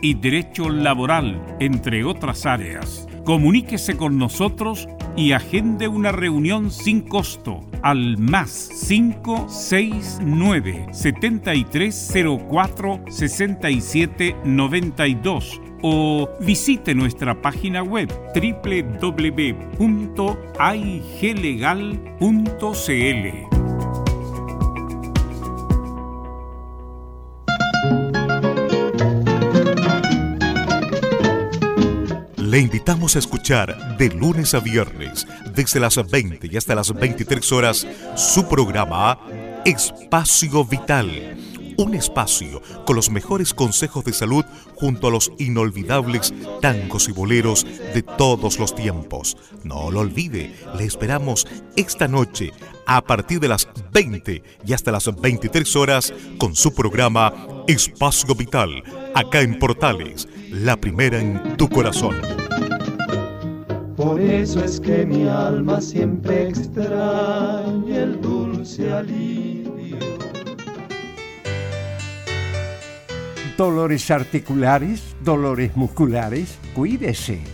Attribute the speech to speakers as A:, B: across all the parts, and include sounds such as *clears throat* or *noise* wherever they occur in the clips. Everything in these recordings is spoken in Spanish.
A: y derecho laboral, entre otras áreas. Comuníquese con nosotros y agende una reunión sin costo al más 569 7304 6792 o visite nuestra página web www.iglegal.cl.
B: Le invitamos a escuchar de lunes a viernes, desde las 20 y hasta las 23 horas, su programa Espacio Vital. Un espacio con los mejores consejos de salud junto a los inolvidables tangos y boleros de todos los tiempos. No lo olvide, le esperamos esta noche a partir de las 20 y hasta las 23 horas con su programa Espacio Vital, acá en Portales, la primera en tu corazón.
C: Por eso es que mi alma siempre extraña el dulce alivio.
D: Dolores articulares, dolores musculares, cuídese.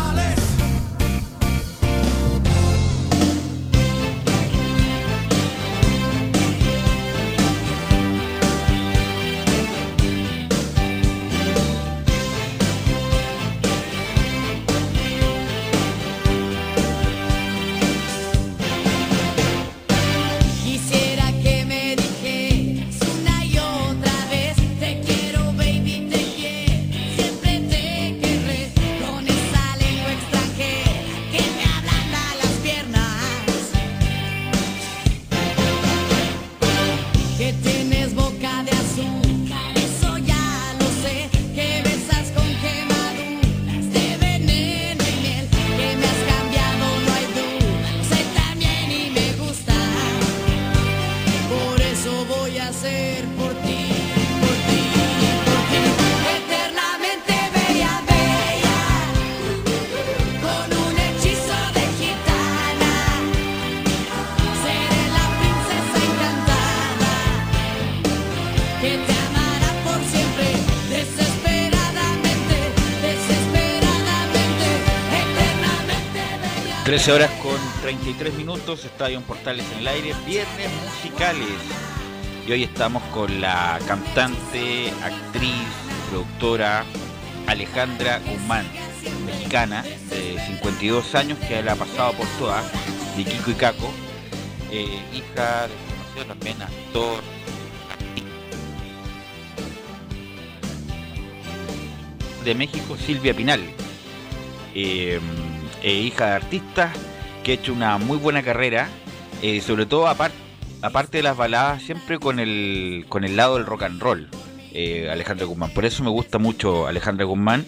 E: 13 horas con 33 minutos, Estadio en Portales en el aire, viernes musicales. Y hoy estamos con la cantante, actriz, productora Alejandra Guzmán, mexicana de 52 años que la ha pasado por todas, de Kiko y Caco, eh, hija de también actor. De México, Silvia Pinal. Eh, eh, hija de artistas, que ha hecho una muy buena carrera, eh, sobre todo aparte aparte de las baladas, siempre con el, con el lado del rock and roll, eh, Alejandra Guzmán. Por eso me gusta mucho Alejandra Guzmán.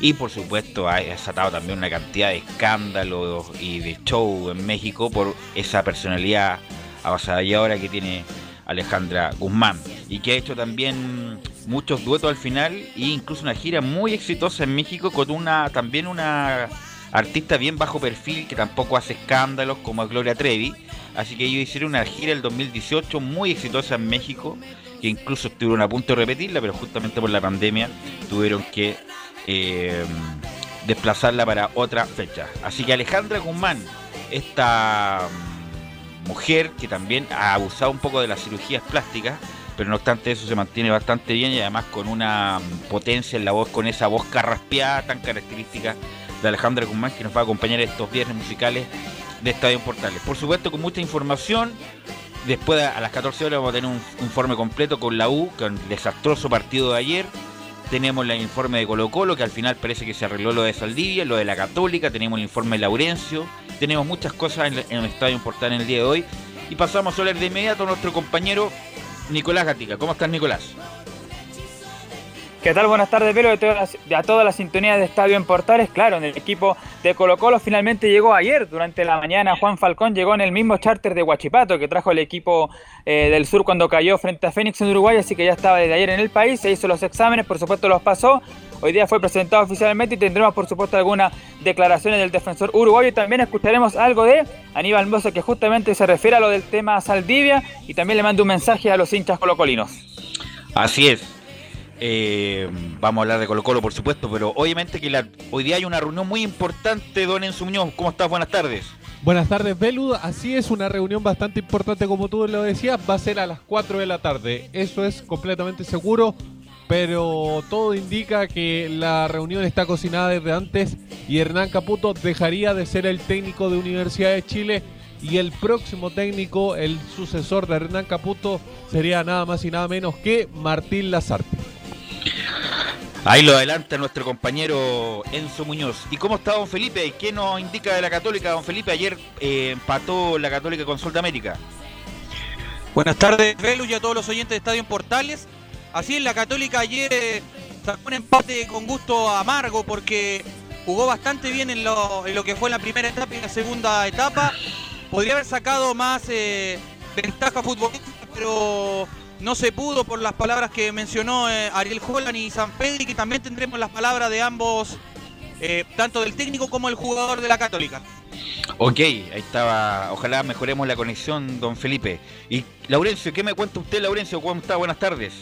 E: Y por supuesto ha desatado también una cantidad de escándalos y de show en México por esa personalidad avasalladora que tiene Alejandra Guzmán. Y que ha hecho también muchos duetos al final e incluso una gira muy exitosa en México con una también una artista bien bajo perfil que tampoco hace escándalos como Gloria Trevi. Así que ellos hicieron una gira el 2018 muy exitosa en México, que incluso estuvieron a punto de repetirla, pero justamente por la pandemia tuvieron que eh, desplazarla para otra fecha. Así que Alejandra Guzmán, esta mm, mujer que también ha abusado un poco de las cirugías plásticas, pero no obstante eso se mantiene bastante bien y además con una mm, potencia en la voz, con esa voz carraspeada tan característica de Alejandra Guzmán que nos va a acompañar estos viernes musicales de Estadio Portales. Por supuesto con mucha información. Después a las 14 horas vamos a tener un informe completo con la U, con el desastroso partido de ayer. Tenemos el informe de Colo Colo, que al final parece que se arregló lo de Saldivia, lo de la Católica, tenemos el informe de Laurencio, tenemos muchas cosas en, el Estadio Portal en el día de hoy. Y pasamos a hablar de inmediato a nuestro compañero Nicolás Gatica. ¿Cómo estás, Nicolás?
F: ¿Qué tal? Buenas tardes, Velo, a toda la sintonía de Estadio en Portales. Claro, en el equipo de Colo Colo finalmente llegó ayer, durante la mañana. Juan Falcón llegó en el mismo charter de Huachipato que trajo el equipo eh, del sur cuando cayó frente a Fénix en Uruguay, así que ya estaba desde ayer en el país, se hizo los exámenes, por supuesto los pasó. Hoy día fue presentado oficialmente y tendremos, por supuesto, algunas declaraciones del defensor uruguayo y también escucharemos algo de Aníbal Mozo que justamente se refiere a lo del tema Saldivia y también le manda un mensaje a los hinchas colocolinos.
E: Así es, eh, vamos a hablar de Colo Colo, por supuesto, pero obviamente que hoy día hay una reunión muy importante, don Enzo. ¿Cómo estás? Buenas tardes.
G: Buenas tardes, Belud. Así es, una reunión bastante importante, como tú lo decías. Va a ser a las 4 de la tarde. Eso es completamente seguro, pero todo indica que la reunión está cocinada desde antes y Hernán Caputo dejaría de ser el técnico de Universidad de Chile y el próximo técnico, el sucesor de Hernán Caputo, sería nada más y nada menos que Martín Lazarte.
E: Ahí lo adelanta nuestro compañero Enzo Muñoz. ¿Y cómo está don Felipe? ¿Qué nos indica de la Católica? Don Felipe ayer eh, empató la Católica con Sol de América.
H: Buenas tardes, Velu y a todos los oyentes de Estadio en Portales. Así es, la Católica ayer eh, sacó un empate con gusto amargo porque jugó bastante bien en lo, que fue la primera etapa y la segunda etapa. Podría haber sacado más eh, ventaja futbolística, pero no se pudo por las palabras que mencionó eh, Ariel Holland y San Pedri, que también tendremos las palabras de ambos, eh, tanto del técnico como el jugador de la Católica.
E: Ok, ahí estaba. Ojalá mejoremos la conexión, don Felipe. Y Laurencio, ¿qué me cuenta usted, Laurencio? ¿Cómo está? Buenas tardes.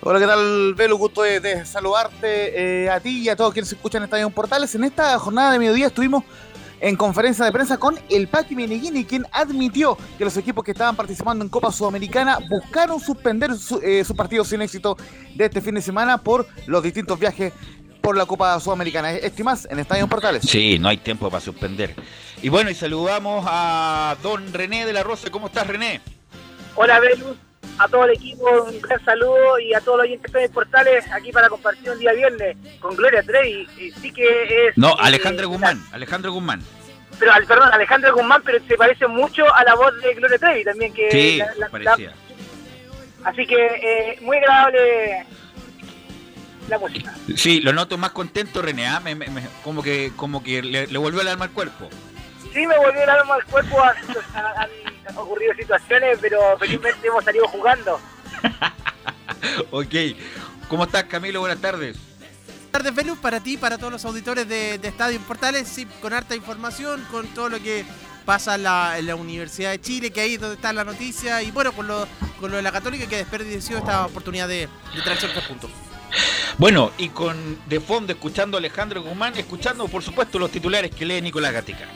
I: Hola, ¿qué tal, Velo? Gusto de, saludarte eh, a ti y a todos quienes escuchan Estadio Portales. En esta jornada de mediodía estuvimos en conferencia de prensa con el Paqui Meneghini, quien admitió que los equipos que estaban participando en Copa Sudamericana buscaron suspender sus eh, partidos sin éxito de este fin de semana por los distintos viajes por la Copa Sudamericana. Estimas en Estadio Portales.
E: Sí, no hay tiempo para suspender. Y bueno, y saludamos a don René de la Rosa. ¿Cómo estás, René?
J: Hola, Belus. A todo el equipo, un gran saludo y a todos los oyentes de Portales aquí para compartir un día viernes con Gloria Trevi. Sí que es.
E: No, Alejandro Guzmán. Alejandro Guzmán
J: pero perdón, Alejandro Guzmán, pero se parece mucho a la voz de Gloria Trevi también. Que
E: sí, la, parecía.
J: así que eh, muy agradable la música.
E: Sí, lo noto más contento, René. ¿ah? como que, como que le, volvió el alma al cuerpo.
J: Sí, me volvió el alma al cuerpo. Han, ocurrido situaciones, pero felizmente hemos salido jugando. *laughs*
E: ok. ¿Cómo estás, Camilo? Buenas tardes
K: tardes, Velus, para ti, para todos los auditores de, Estadio Portales, sí, con harta información, con todo lo que pasa en la, Universidad de Chile, que ahí es donde está la noticia, y bueno, con lo, con lo de la Católica que desperdició esta oportunidad de, de traerse tres puntos.
E: Bueno, y con de fondo escuchando a Alejandro Guzmán, escuchando por supuesto los titulares que lee Nicolás Gatica.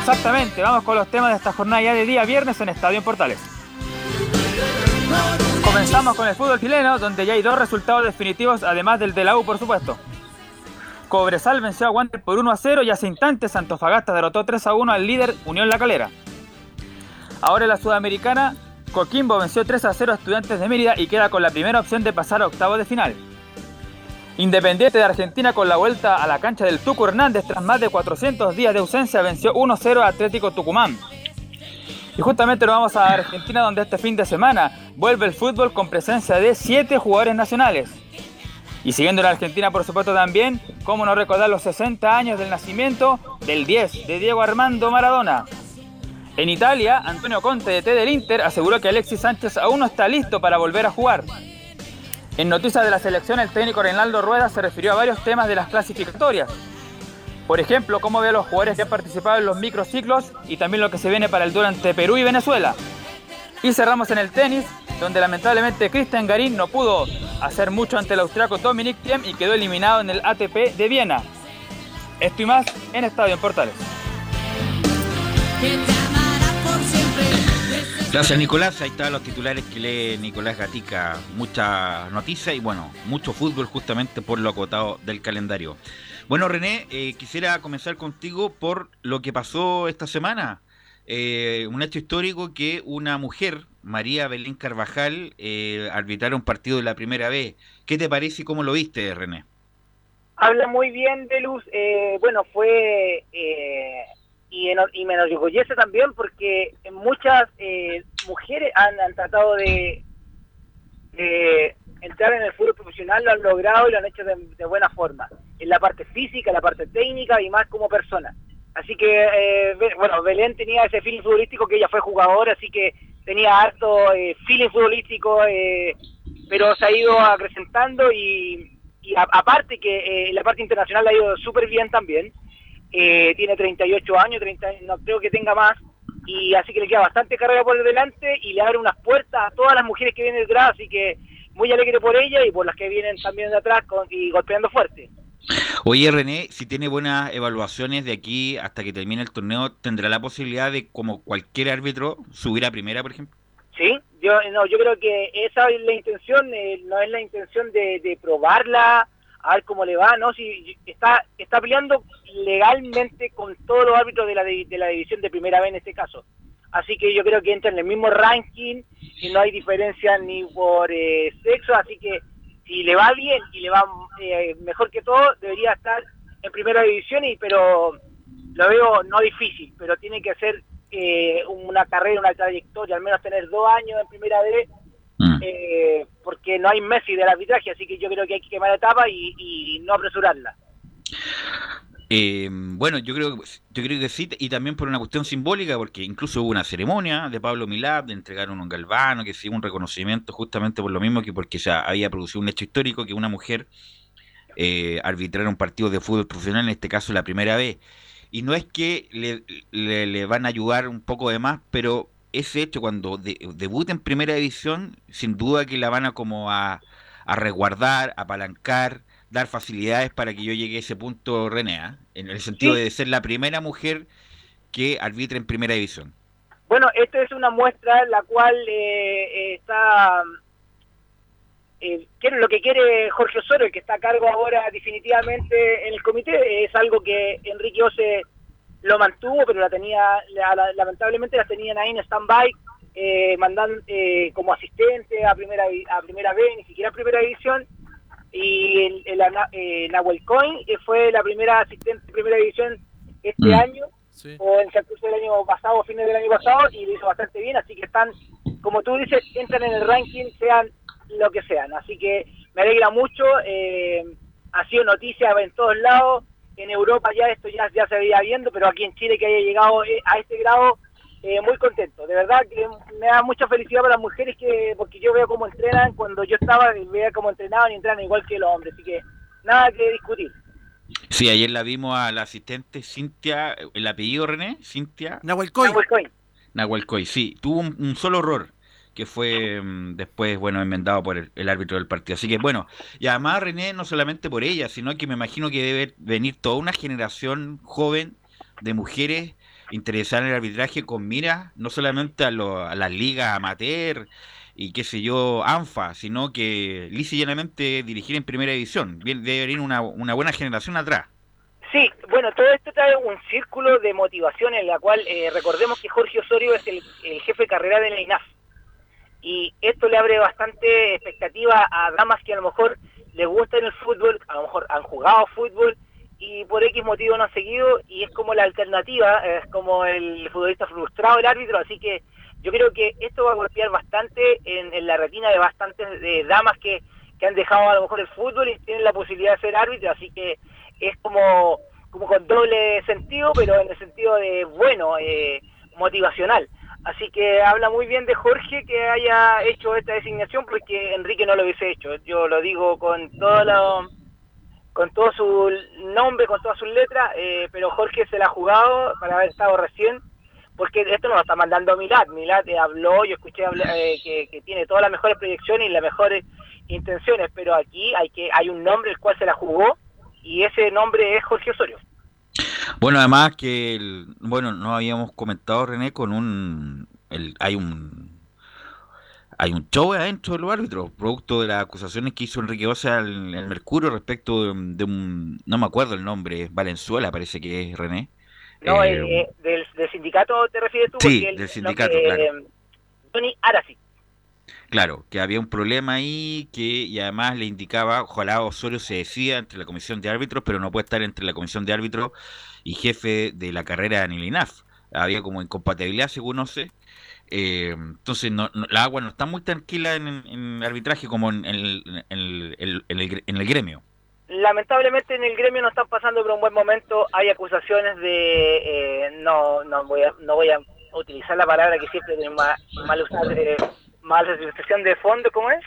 F: Exactamente, vamos con los temas de esta jornada ya de día viernes en Estadio en Portales. Comenzamos con el fútbol chileno, donde ya hay dos resultados definitivos, además del de la U, por supuesto. Cobresal venció a Wander por 1 a 0 y hace instantes Antofagasta derrotó 3 a 1 al líder Unión La Calera. Ahora en la Sudamericana, Coquimbo venció 3 a 0 a Estudiantes de Mérida y queda con la primera opción de pasar a octavo de final. Independiente de Argentina con la vuelta a la cancha del Tuco Hernández tras más de 400 días de ausencia venció 1-0 a Atlético Tucumán. Y justamente nos vamos a Argentina donde este fin de semana vuelve el fútbol con presencia de 7 jugadores nacionales. Y siguiendo en Argentina por supuesto también, cómo no recordar los 60 años del nacimiento del 10 de Diego Armando Maradona. En Italia, Antonio Conte de T del Inter aseguró que Alexis Sánchez aún no está listo para volver a jugar. En noticias de la selección, el técnico Reinaldo Rueda se refirió a varios temas de las clasificatorias. Por ejemplo, cómo ve a los jugadores que han participado en los microciclos y también lo que se viene para el Tour ante Perú y Venezuela. Y cerramos en el tenis, donde lamentablemente Cristian Garín no pudo hacer mucho ante el austriaco Dominic Thiem y quedó eliminado en el ATP de Viena. Esto y más en Estadio en Portales.
E: Gracias Nicolás, ahí están los titulares que lee Nicolás Gatica, mucha noticia y bueno, mucho fútbol justamente por lo acotado del calendario. Bueno René, eh, quisiera comenzar contigo por lo que pasó esta semana. Eh, un hecho histórico que una mujer, María Belén Carvajal, eh, un partido de la primera vez. ¿Qué te parece y cómo lo viste, René?
J: Habla muy bien de Luz. Eh, bueno, fue y, me enorgullece también porque muchas eh, mujeres han, tratado de, entrar en el fútbol profesional, lo han logrado y lo han hecho de, buena forma, en la parte física, en la parte técnica y más como persona. Así que, eh, bueno, Belén tenía ese feeling futbolístico que ella fue jugadora, así que tenía harto eh, feeling futbolístico, pero se ha ido acrecentando y, y aparte que la parte internacional ha ido súper bien también. Eh, tiene 38 años, 30, no creo que tenga más, y así que le queda bastante carrera por delante y le abre unas puertas a todas las mujeres que vienen detrás, así que muy alegre por ella y por las que vienen también de atrás y golpeando fuerte.
E: Oye René, si tiene buenas evaluaciones de aquí hasta que termine el torneo, ¿tendrá la posibilidad de, como cualquier árbitro, subir a primera, por ejemplo?
J: Sí, yo no, yo creo que esa es la intención, eh, no es la intención de, de probarla a ver cómo le va, ¿no? Si está, está peleando legalmente con todos los árbitros de la, de, la división de primera vez en este caso. Así que yo creo que entra en el mismo ranking y no hay diferencia ni por eh, sexo, así que si le va bien y le va eh, mejor que todo, debería estar en primera división, y pero lo veo no difícil, pero tiene que hacer eh, una carrera, una trayectoria, al menos tener dos años en primera vez Mm. Eh, porque no hay Messi del arbitraje, así que yo creo que hay que quemar la etapa y, no apresurarla.
E: Eh, bueno, yo creo, yo creo que sí, y también por una cuestión simbólica, porque incluso hubo una ceremonia de Pablo Milad, de entregar un galvano, que sí, un reconocimiento justamente por lo mismo que porque se había producido un hecho histórico que una mujer eh, arbitrara un partido de fútbol profesional, en este caso la primera vez. Y no es que le, le van a ayudar un poco de más, pero ese hecho cuando de, debute en primera división, sin duda que la van a como a, a resguardar, apalancar, dar facilidades para que yo llegue a ese punto, René, ¿ah? en el sentido de ser la primera mujer que arbitra en primera división.
J: Bueno, esta es una muestra en la cual eh, eh está eh, lo que quiere Jorge Osorio, el que está a cargo ahora definitivamente en el comité, es algo que Enrique Ose lo mantuvo, pero la tenía, lamentablemente la tenían ahí en stand-by, eh, mandando eh, como asistente a primera a primera vez, ni siquiera a primera división, y el, el, eh, Nahuel Coin fue la primera asistente de primera división este mm. año, o en el curso del año pasado, fines del año pasado, y lo hizo bastante bien, así que están, como tú dices, entran en el ranking, sean lo que sean, así que me alegra mucho, ha sido noticia en todos lados, en Europa ya esto ya, ya se veía viendo, pero aquí en Chile que haya llegado eh, a este grado, eh, muy contento. De verdad que me da mucha felicidad para las mujeres que porque yo veo cómo entrenan, cuando yo estaba veía cómo entrenaban y entrenan igual que los hombres, así que nada que discutir.
E: Sí, ayer la vimos a la asistente Cintia, el apellido René, Cintia.
K: Nahuelcoy.
J: Nahuelcoy.
E: Nahuelcoy, sí, tuvo un solo error que fue mm, después, bueno, enmendado por el, árbitro del partido. Así que, bueno, y además René, no solamente por ella, sino que me imagino que debe venir toda una generación joven de mujeres interesar en el arbitraje con mira no solamente a, lo- a las ligas amateur y qué sé yo, ANFA, sino que lisa y llanamente dirigir en primera división. Debe venir una, una buena generación atrás.
J: Sí, bueno, todo esto trae un círculo de motivación en la cual eh, recordemos que Jorge Osorio es el, el jefe de carrera de la INAF. Y esto le abre bastante expectativa a damas que a lo mejor les gusta en el fútbol, a lo mejor han jugado fútbol y por X motivo no han seguido y es como la alternativa, es como el futbolista frustrado, el árbitro, así que yo creo que esto va a golpear bastante en, la retina de bastantes damas que, que han dejado a lo mejor el fútbol y tienen la posibilidad de ser árbitro, así que es como, como con doble sentido, pero en el sentido de bueno, eh, motivacional. Así que habla muy bien de Jorge que haya hecho esta designación porque Enrique no lo hubiese hecho. Yo lo digo con todo con todo su nombre, con todas sus letras, eh, pero Jorge se la ha jugado para haber estado recién, porque esto nos lo está mandando Milad. Milad eh, habló, yo escuché eh, que, que tiene todas las mejores proyecciones y las mejores intenciones, pero aquí hay que hay un nombre el cual se la jugó y ese nombre es Jorge Osorio.
E: Bueno, además que, el- bueno, no habíamos comentado, René, con un, el, hay un, hay un show adentro de los árbitros, producto de las acusaciones que hizo Enrique Osa al, al Mercurio respecto de, un- de un, no me acuerdo el nombre, Valenzuela parece que es René.
J: No,
E: Eh,
J: eh, eh, del, del sindicato te refieres tú,
E: Sí, del sindicato, claro.
J: Tony Arasi.
E: Claro, que había un problema ahí que y además le indicaba, ojalá Osorio se decida entre la comisión de árbitros, pero no puede estar entre la comisión de árbitros y jefe de la carrera en el INAF. Había como incompatibilidad, según no sé. Eh, entonces, no, no- la agua no está muy tranquila en, en arbitraje como en, en el- el- el en el gremio.
J: Lamentablemente en el gremio no están pasando por un buen momento. Hay acusaciones de eh, no no voy a no voy a utilizar la palabra que siempre tengo mal, mal usar eh, malversación de fondo, ¿cómo es?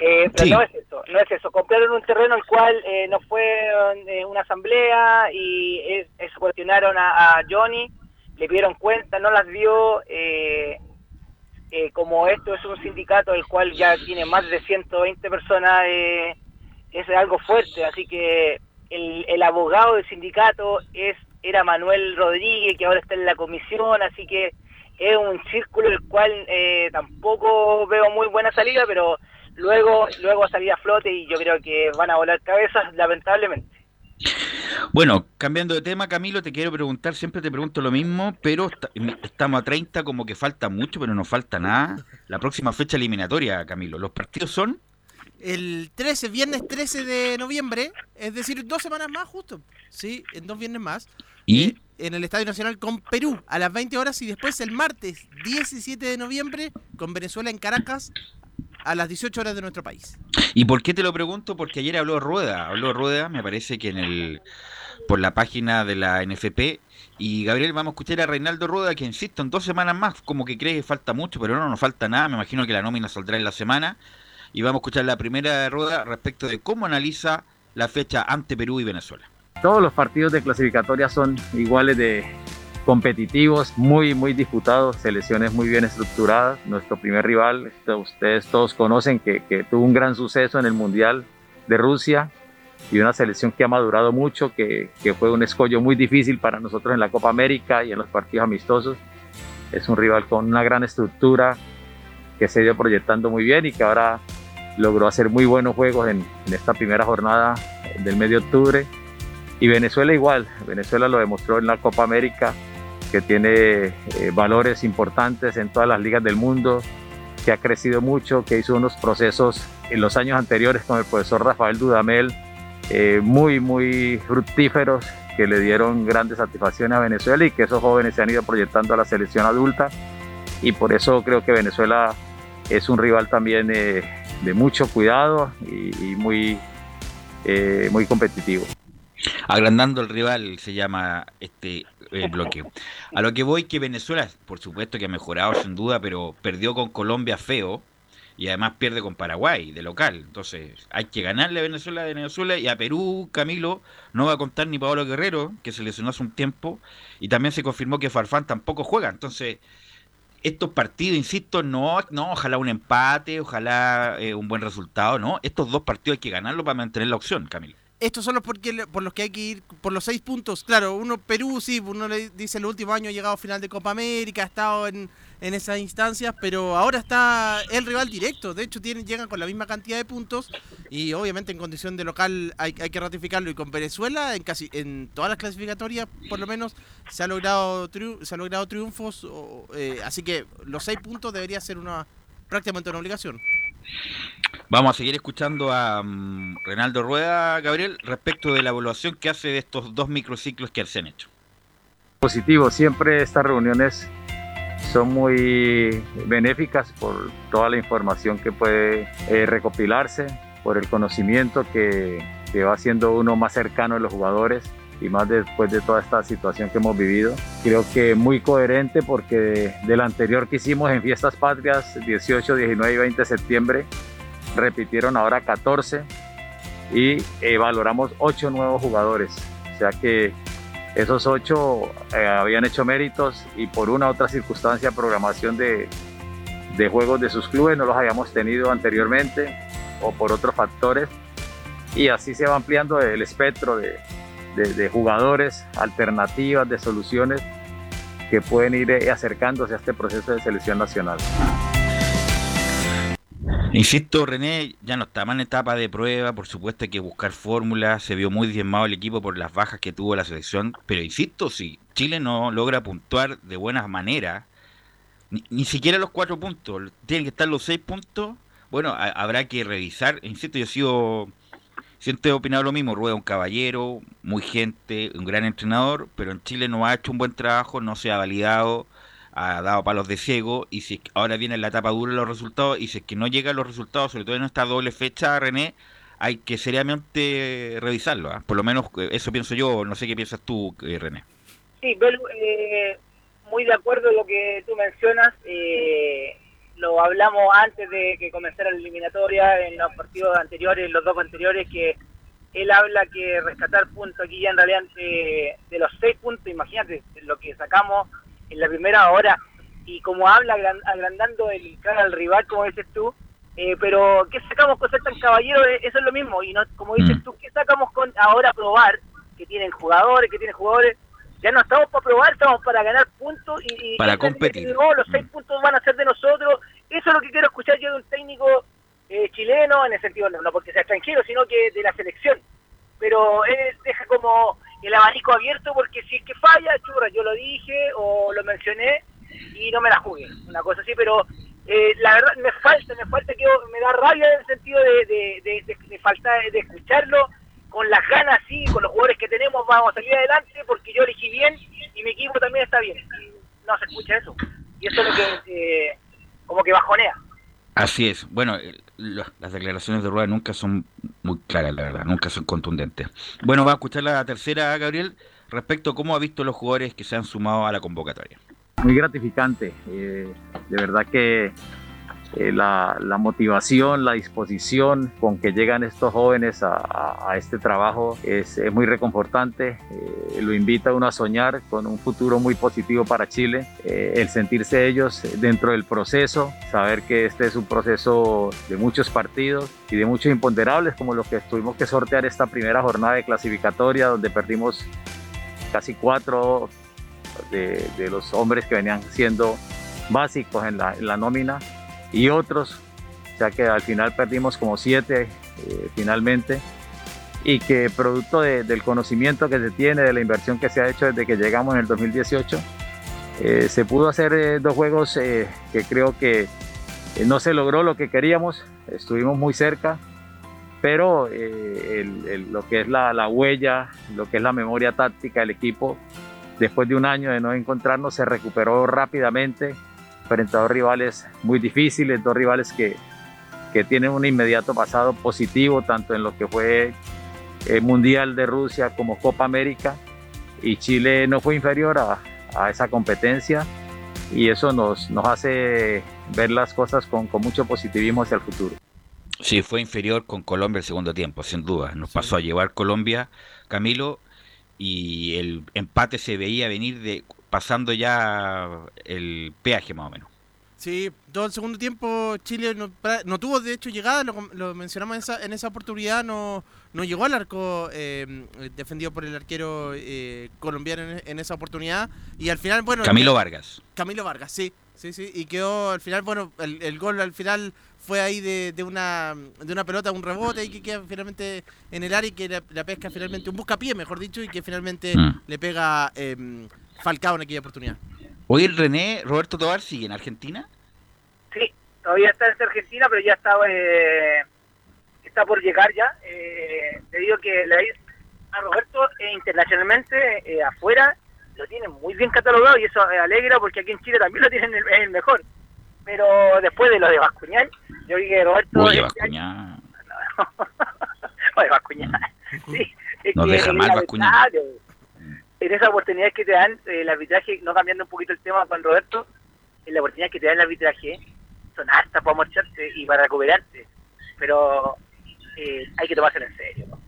J: Eh, pero
E: Sí.
J: no es eso, no es eso. Compraron un terreno al cual eh, no fue eh, una asamblea y es, es- cuestionaron a, a Johnny, le pidieron cuenta, no las dio. Como esto es un sindicato el cual ya tiene más de 120 personas, es algo fuerte. Así que el, el abogado del sindicato es era Manuel Rodríguez, que ahora está en la comisión, así que es un círculo el cual eh, tampoco veo muy buena salida, pero luego luego salir a flote y yo creo que van a volar cabezas, lamentablemente.
E: Bueno, cambiando de tema, Camilo, te quiero preguntar, siempre te pregunto lo mismo, pero esta- estamos a 30, como que falta mucho, pero no falta nada. La próxima fecha eliminatoria, Camilo, ¿los partidos son?
K: El 13, viernes 13 de noviembre, es decir, dos semanas más justo, ¿sí? En dos viernes más.
E: ¿Y?
K: En el Estadio Nacional con Perú a las 20 horas y después el martes 17 de noviembre con Venezuela en Caracas a las 18 horas de nuestro país.
E: ¿Y por qué te lo pregunto? Porque ayer habló Rueda, habló Rueda, me parece que en el por la página de la NFP y Gabriel vamos a escuchar a Reinaldo Rueda que insisto en dos semanas más como que cree que falta mucho pero no nos falta nada me imagino que la nómina saldrá en la semana y vamos a escuchar la primera de Rueda respecto de cómo analiza la fecha ante Perú y Venezuela
L: Todos los partidos de clasificatoria son iguales de competitivos, muy, muy disputados, selecciones muy bien estructuradas. Nuestro primer rival, este, ustedes todos conocen que, que tuvo un gran suceso en el Mundial de Rusia y una selección que ha madurado mucho, que, que fue un escollo muy difícil para nosotros en la Copa América y en los partidos amistosos. Es un rival con una gran estructura que se ido proyectando muy bien y que ahora logró hacer muy buenos juegos en, en esta primera jornada del de octubre. Y Venezuela igual, Venezuela lo demostró en la Copa América, que tiene eh, valores importantes en todas las ligas del mundo, que ha crecido mucho, que hizo unos procesos en los años anteriores con el profesor Rafael Dudamel, eh, muy, muy fructíferos, que le dieron grandes satisfacciones a Venezuela y que esos jóvenes se han ido proyectando a la selección adulta. Y por eso creo que Venezuela es un rival también eh, de mucho cuidado y, y muy, muy competitivo.
E: agrandando el rival se llama este eh, bloque. A lo que voy que Venezuela, por supuesto que ha mejorado sin duda, pero perdió con Colombia feo y además pierde con Paraguay de local. Entonces hay que ganarle a Venezuela de Venezuela y a Perú, Camilo, no va a contar ni Pablo Guerrero, que se lesionó hace un tiempo, y también se confirmó que Farfán tampoco juega. Entonces estos partidos, insisto, no, no, ojalá un empate, ojalá eh, un buen resultado, no. Estos dos partidos hay que ganarlos para mantener la opción, Camilo.
K: Estos son los por, por los que hay que ir por los seis puntos. Claro, uno Perú, sí, uno le dice el último año ha llegado a final de Copa América, ha estado en, en esas instancias, pero ahora está el rival directo. De hecho, tienen, llegan con la misma cantidad de puntos y obviamente en condición de local hay, hay que ratificarlo. Y con Venezuela, en casi en todas las clasificatorias, por lo menos, se ha logrado, se ha logrado triunfos. Eh, así que los seis puntos debería ser una prácticamente una obligación.
E: Vamos a seguir escuchando a um, Renaldo Rueda, Gabriel, respecto de la evaluación que hace de estos dos microciclos que se han hecho.
L: Positivo, siempre estas reuniones son muy benéficas por toda la información que puede eh, recopilarse, por el conocimiento que, que va siendo uno más cercano a los jugadores y más después de toda esta situación que hemos vivido. Creo que muy coherente porque del anterior que hicimos en Fiestas Patrias, 18, 19 y 20 de septiembre, repitieron ahora 14 y eh, valoramos 8 nuevos jugadores. O sea que esos 8 eh, habían hecho méritos y por una u otra circunstancia, programación de, de juegos de sus clubes no los habíamos tenido anteriormente o por otros factores. Y así se va ampliando el espectro de, de, jugadores, alternativas, de soluciones que pueden ir eh, acercándose a este proceso de selección nacional.
E: Insisto, René, ya no estaba en etapa de prueba, por supuesto hay que buscar fórmulas, se vio muy diezmado el equipo por las bajas que tuvo la selección, pero insisto, si Chile no logra puntuar de buena manera, ni, siquiera los cuatro puntos, tienen que estar los seis puntos, bueno, habrá que revisar, insisto, yo sigo Siempre he opinado lo mismo, Rueda un caballero, muy gente, un gran entrenador, pero en Chile no ha hecho un buen trabajo, no se ha validado, ha dado palos de ciego, y si ahora viene la etapa dura los resultados, y si es que no llegan los resultados, sobre todo en esta doble fecha, René, hay que seriamente revisarlo. ¿ah? Por lo menos eh, eso pienso yo, no sé qué piensas tú, eh, René.
J: Sí, eh, muy de acuerdo en lo que tú mencionas. Eh, lo hablamos antes de que comenzara la eliminatoria, en los partidos anteriores, los dos anteriores, que él habla que rescatar puntos aquí ya en realidad de, los seis puntos, imagínate lo que sacamos en la primera hora, y como habla agrandando el cara al rival, como dices tú, eh, pero ¿qué sacamos con ser tan caballero? Eh, eso es lo mismo, y no como dices mm. tú, ¿qué sacamos con ahora probar que tienen jugadores, que tienen jugadores? Ya no estamos para probar, estamos para ganar puntos y,
E: para competir.
J: los seis mm. puntos van a ser de nosotros. Eso es lo que quiero escuchar yo de un técnico eh, chileno, en el sentido no, porque sea extranjero, sino que de la selección. Pero él deja como el abanico abierto porque si es que falla, churra, yo lo dije o lo mencioné y no me la jugué. Una cosa así, pero eh, la verdad me falta, me falta que me da rabia en el sentido de, de, de, de falta de escucharlo con las ganas, sí, con los jugadores que tenemos vamos a salir adelante porque yo elegí bien y mi equipo también está bien. No se escucha eso. Y eso es lo que eh, como que bajonea.
E: Así es. Bueno, las declaraciones de Rueda nunca son muy claras, la verdad, nunca son contundentes. Bueno, va a escuchar la tercera, Gabriel, respecto a cómo ha visto los jugadores que se han sumado a la convocatoria.
L: Muy gratificante. Eh, de verdad que eh, la, motivación, la disposición con que llegan estos jóvenes a, este trabajo es, muy reconfortante. Eh, lo invita a uno a soñar con un futuro muy positivo para Chile. Eh, el sentirse ellos dentro del proceso, saber que este es un proceso de muchos partidos y de muchos imponderables, como los que tuvimos que sortear esta primera jornada de clasificatoria, donde perdimos casi cuatro de, los hombres que venían siendo básicos en la, en la nómina y otros, ya que al final perdimos como siete eh, finalmente, y que producto del conocimiento que se tiene, de la inversión que se ha hecho desde que llegamos en el 2018, eh, se pudo hacer eh, dos juegos que creo que no se logró lo que queríamos, estuvimos muy cerca, pero lo que es la, la, huella, lo que es la memoria táctica del equipo, después de un año de no encontrarnos, se recuperó rápidamente frente a dos rivales muy difíciles, dos rivales que, que tienen un inmediato pasado positivo, tanto en lo que fue el eh, Mundial de Rusia como Copa América, y Chile no fue inferior a, a esa competencia, y eso nos, nos hace ver las cosas con, con, mucho positivismo hacia el futuro.
E: Sí, fue inferior con Colombia el segundo tiempo, sin duda. Nos pasó a llevar Colombia, Camilo, y el empate se veía venir de pasando ya el peaje más o menos.
K: Sí, todo el segundo tiempo Chile no, tuvo de hecho llegada, lo, mencionamos en esa, en esa oportunidad, no, no llegó al arco eh, defendido por el arquero eh, colombiano en, en esa oportunidad y al final, bueno...
E: Camilo Vargas.
K: Camilo Vargas, sí, sí, sí, y quedó al final, bueno, el, el gol al final fue ahí de, de una de una pelota, un rebote y que queda finalmente en el área y que la, la pesca finalmente, un buscapié mejor dicho, y que finalmente
E: Mm.
K: le pega eh, Falcao en aquella oportunidad.
E: Hoy el René, Roberto Tobar sigue en Argentina.
J: Sí, todavía está en Argentina, pero ya está, eh, está por llegar ya. Eh, te digo que le a Roberto eh, internacionalmente, eh, afuera, lo tienen muy bien catalogado y eso eh, alegra porque aquí en Chile también lo tienen el, el mejor. Pero después de lo de Bascuñán, yo vi que Roberto...
E: Oye,
J: este año-
E: Bascuñán. *laughs*
J: Oye, Bascuñán. Sí, es
E: Nos
J: que
E: deja mal Bascuñán.
J: arbitraje, En esa oportunidad que te dan eh, el arbitraje, no cambiando un poquito el tema con Roberto, en la oportunidad que te da el arbitraje, son hartas para marcharte y para recuperarte. Pero eh, hay que tomárselo en serio. ¿no?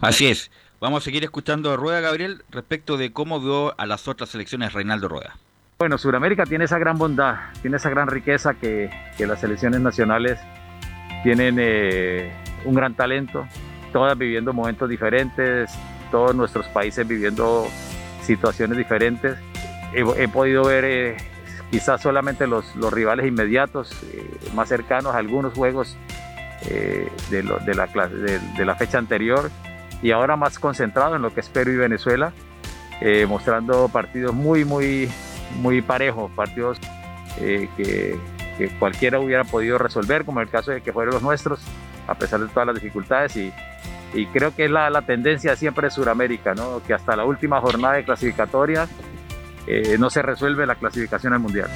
E: Así es. Vamos a seguir escuchando a Rueda, Gabriel, respecto de cómo vio a las otras selecciones Reinaldo Rueda.
L: Bueno, Sudamérica tiene esa gran bondad, tiene esa gran riqueza que, que las selecciones nacionales tienen eh, un gran talento, todas viviendo momentos diferentes, todos nuestros países viviendo situaciones diferentes. He, he podido ver eh, quizás solamente los, los rivales inmediatos, eh, más cercanos a algunos juegos eh, de, lo- de la clase, de, de la fecha anterior y ahora más concentrado en lo que es Perú y Venezuela, eh, mostrando partidos muy, muy, muy parejos, partidos eh, que, que cualquiera hubiera podido resolver, como el caso de que fueron los nuestros, a pesar de todas las dificultades. Y, y creo que es la, la tendencia siempre de Sudamérica, ¿no? que hasta la última jornada de clasificatoria eh, no se resuelve la clasificación al Mundial.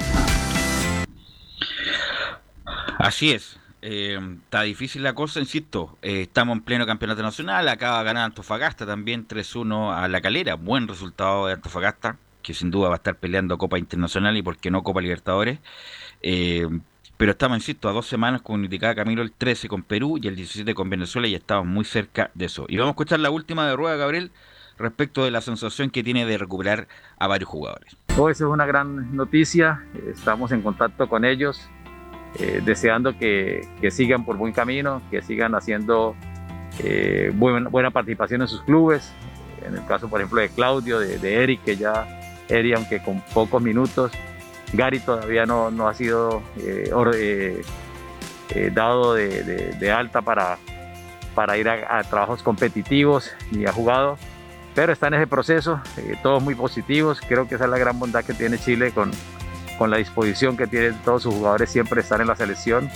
E: Así es. Eh, está difícil la cosa, insisto. Eh, estamos en pleno campeonato nacional. Acaba de ganar Antofagasta también 3-1 a la calera. Buen resultado de Antofagasta, que sin duda va a estar peleando Copa Internacional y por qué no Copa Libertadores. Pero estamos, insisto, a dos semanas, como indicaba Camilo, el 13 con Perú y el 17 con Venezuela y estamos muy cerca de eso. Y vamos a escuchar la última de Rueda, Gabriel, respecto de la sensación que tiene de recuperar a varios jugadores.
L: Hoy eso es una gran noticia, estamos en contacto con ellos, eh, deseando que, que sigan por buen camino, que sigan haciendo eh, buen- buena participación en sus clubes. En el caso, por ejemplo, de Claudio, de, de Eric, que ya Eric, aunque con pocos minutos, Gary todavía no, no ha sido eh, eh, eh, dado de, alta para, para ir a, trabajos competitivos ni ha jugado pero está en ese proceso, todos muy positivos, creo que esa es la gran bondad que tiene Chile con, con la disposición que tienen todos sus jugadores siempre estar en la selección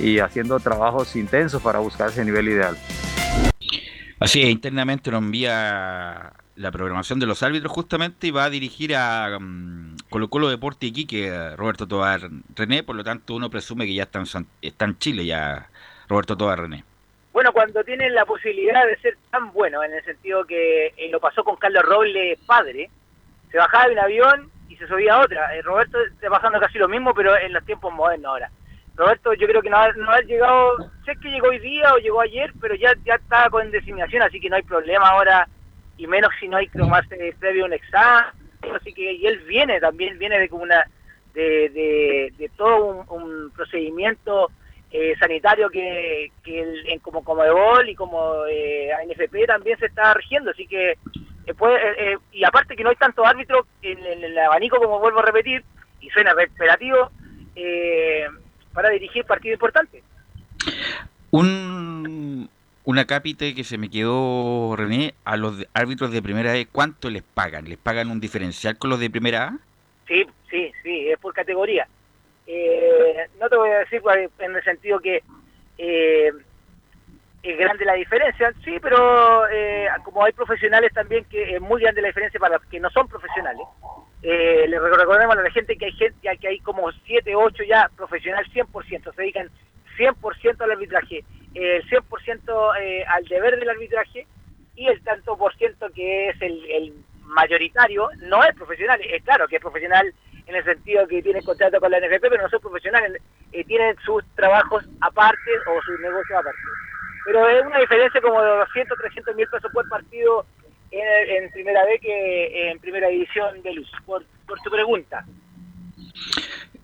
L: y haciendo trabajos intensos para buscar ese nivel ideal.
E: Así es, internamente nos envía la programación de los árbitros justamente va a dirigir a mm, Colo Colo Deporte Iquique Roberto Tobar René, por lo tanto uno presume que ya está en, está en Chile ya Roberto Tobar René.
J: Bueno, cuando tienen la posibilidad de ser tan bueno, en el sentido que eh, lo pasó con Carlos Robles padre, se bajaba de un avión y se subía a otra. Eh, Roberto está pasando casi lo mismo, pero en los tiempos modernos ahora. Roberto yo creo que no ha, no ha llegado, sé que llegó hoy día o llegó ayer, pero ya ya está con designación, así que no hay problema ahora, y menos si no hay que tomarse previo un examen, así que y él viene también, viene de como una de, de, todo un, un procedimiento eh, sanitario que, que el- en como Comebol y como eh, ANFP también se está rigiendo, así que eh, puede, eh, eh, y aparte que no hay tanto árbitro en, el abanico como vuelvo a repetir y suena reiterativo eh, para dirigir partidos importantes.
E: Un, una cápite que se me quedó René, a los árbitros de primera vez, ¿cuánto les pagan? ¿Les pagan un diferencial con los de primera A?
J: Sí, sí, sí, es por categoría. Eh, no te voy a decir en el sentido que eh, es grande la diferencia, sí, pero eh, como hay profesionales también que es muy grande la diferencia para los que no son profesionales. Eh, le recordemos a la gente que hay gente que hay como 7, 8 ya profesional 100%, se dedican 100% al arbitraje, el 100% eh, al deber del arbitraje y el tanto por ciento que es el, mayoritario no es profesional, es claro que es profesional en el sentido que tiene contrato con la NFP, pero no son profesionales, eh, tienen sus trabajos aparte o sus negocios aparte. Pero es una diferencia como de 200, 300 mil pesos por partido en, en primera B que en primera división de Luz, por tu pregunta.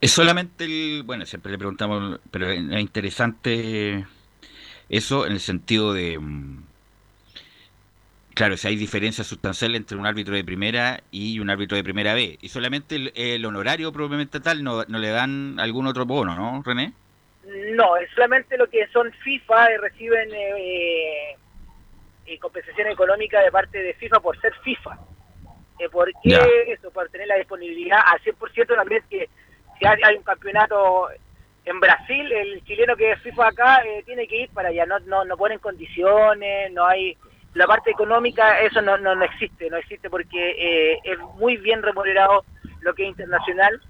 E: Es solamente el. Bueno, siempre le preguntamos, pero es interesante eso en el sentido de. mm, Claro, si hay diferencia sustancial entre un árbitro de primera y un árbitro de primera B. Y solamente el, el honorario probablemente tal no, no le dan algún otro bono, ¿no, René?
J: No, es solamente lo que son FIFA y reciben eh, eh, compensación económica de parte de FIFA por ser FIFA. Eh, ¿Por qué eso? Por tener la disponibilidad al 100% también que hay, un campeonato en Brasil, el chileno que es FIFA acá eh, tiene que ir para allá. No, no, no ponen condiciones, no hay... La parte económica, eso no, no, no existe, no existe porque eh, es muy bien remunerado lo que es internacional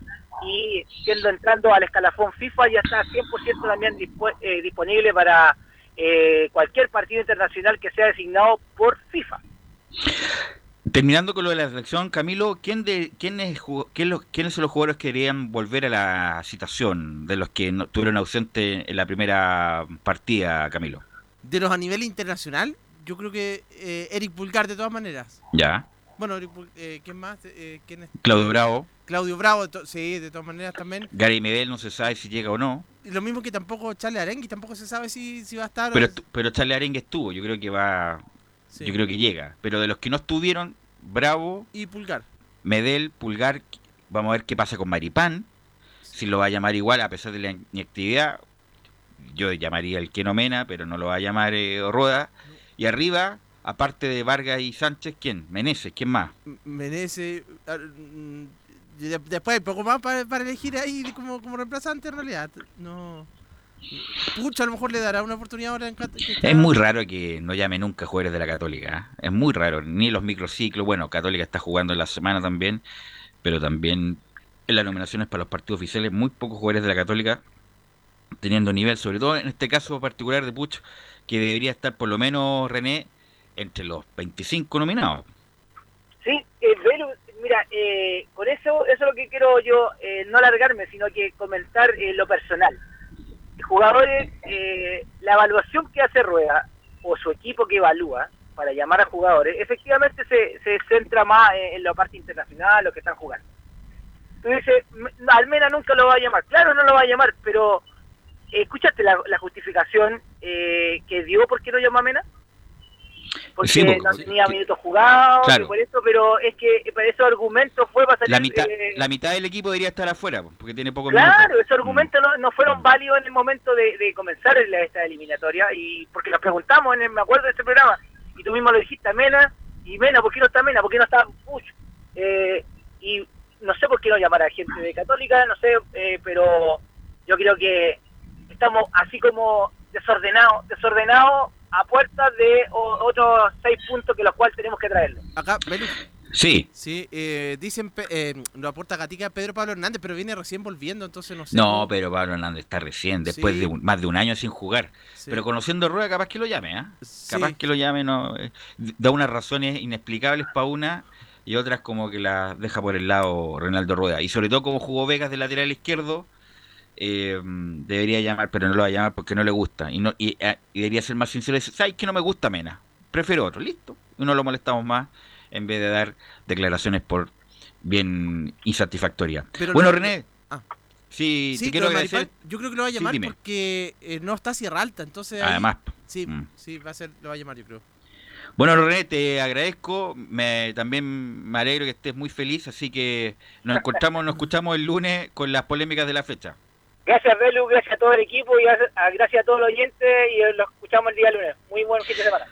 J: y siendo entrando al escalafón FIFA ya está 100% también eh, disponible para eh, cualquier partido internacional que sea designado por FIFA.
E: Terminando con lo de la selección, Camilo, ¿quién de, quién es, quién los- ¿quiénes son los jugadores que querían volver a la citación de los que no, estuvieron ausentes en la primera partida, Camilo?
K: De los a nivel internacional, yo creo que eh, Eric Pulgar de todas maneras.
E: Ya.
K: Bueno, Eric Pul- eh, ¿quién más? Eh, ¿quién es?
E: Claudio Bravo,
K: Claudio Bravo, sí, de todas maneras también.
E: Gary Medel no se sabe si llega o no,
K: lo mismo que tampoco Charles Arengui, tampoco se sabe si, si va a estar. o-
E: pero, estu- pero Charles Arengue estuvo, yo creo que va,
K: Sí.
E: yo creo que llega. Pero de los que no estuvieron, Bravo,
K: Y Pulgar.
E: Medel, Pulgar, vamos a ver qué pasa con Maripán, si lo va a llamar igual a pesar de la inactividad. Yo llamaría el que no mena, pero no lo va a llamar eh, Roda. Y arriba, aparte de Vargas y Sánchez, ¿quién? Meneses, ¿quién más?
K: Menezes. ah, mm, después hay poco más para, para elegir ahí como, como reemplazante en realidad. No. Pucha, a lo mejor le dará una oportunidad ahora en
E: Es muy raro que no llame nunca jugadores de la Católica. ¿eh? Es muy raro. Ni los microciclos. Bueno, Católica está jugando en la semana también. Pero también en las nominaciones para los partidos oficiales, muy pocos jugadores de la Católica teniendo nivel. Sobre todo en este caso particular de Puch, que debería estar por lo menos René entre los 25 nominados.
J: Sí, eh, mira, eh, con eso, eso es lo que quiero yo, eh, no alargarme, sino que comentar eh, lo personal. Jugadores, eh, la evaluación que hace Rueda, o su equipo que evalúa, para llamar a jugadores, efectivamente se, se centra más en, la parte internacional, lo que están jugando. Tú dices, "M- Almena nunca lo va a llamar. Claro, no lo va a llamar, pero eh, ¿escuchaste la, la justificación eh, que dio por qué no llamó a Mena? Porque
E: Sí,
J: no tenía minutos jugados,
E: Claro.
J: por eso, pero es que para esos argumentos fue para salir...
E: La mitad,
J: eh,
E: la mitad del equipo debería estar afuera, porque tiene pocos minutos.
J: Claro, esos argumentos no, no fueron válidos en el momento de, de comenzar la- esta eliminatoria y porque nos preguntamos, en el- me acuerdo de este programa, y tú mismo lo dijiste, Mena, y Mena, ¿por qué no está Mena? ¿Por qué no está Puch? Eh, y no sé por qué no llamar a gente de Católica, no sé, eh, pero yo creo que estamos así como desordenados, desordenados a puertas de o- otros seis puntos que los cuales tenemos que traerlo.
K: Acá, Belu.
E: Sí.
K: Sí, eh, dicen, pe- eh, lo aporta Gatica Pedro Pablo Hernández, pero viene recién volviendo, entonces no sé.
E: No, pero Pablo Hernández está recién, después
K: Sí.
E: de un- más de un año sin jugar.
K: Sí.
E: Pero conociendo Rueda, capaz que lo llame, ¿ah?
K: Sí.
E: Capaz que lo llame, no, eh, da unas razones inexplicables para una y otras como que las deja por el lado Reinaldo Rueda. Y sobre todo como jugó Vegas de lateral izquierdo, eh, debería llamar, pero no lo va a llamar porque no le gusta. Y, no, y, eh, y debería ser más sincero y decir, ¿sabes que no me gusta Mena? Prefiero otro, listo. Y no lo molestamos más en vez de dar declaraciones por bien insatisfactorias.
K: Pero
E: bueno, René,
K: Ah.
E: sí,
K: Sí,
E: te quiero.
K: Maripán, yo creo que lo va a llamar porque eh, no está Sierra Alta, entonces. ahí-
E: Además.
K: Sí,
E: Mm.
K: sí, va a ser, lo va a llamar, yo creo.
E: Bueno, René, te agradezco. Me, también me alegro que estés muy feliz. Así que nos encontramos, nos escuchamos el lunes con las polémicas de la fecha.
J: Gracias, Belu, gracias a todo el equipo y gracias a, gracias a todos los oyentes y eh, los escuchamos el día lunes. Muy buen fin de semana.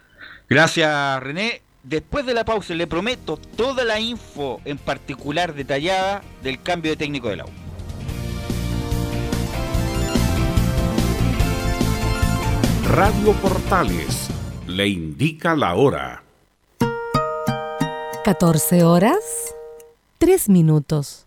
E: Gracias, René. Después de la pausa, le prometo toda la info en particular detallada del cambio de técnico de la U.
A: Radio Portales le indica la hora.
M: 14 horas, 3 minutos.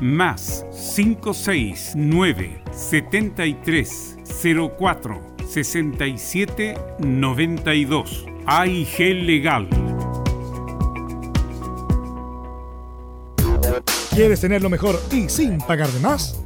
A: más 569 73 04 67 92 AIG Legal.
N: ¿Quieres tener lo mejor y sin pagar de más?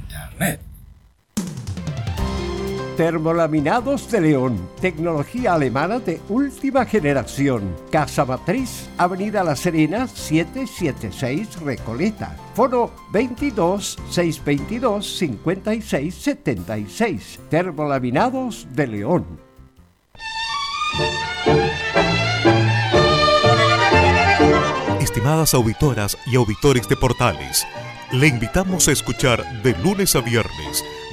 D: Termolaminados de León, tecnología alemana de última generación. Casa Matriz, Avenida La Serena, 776 Recoleta. Foro 22 622 56 76. Termolaminados de León.
B: Estimadas auditoras y auditores de Portales, le invitamos a escuchar de lunes a viernes,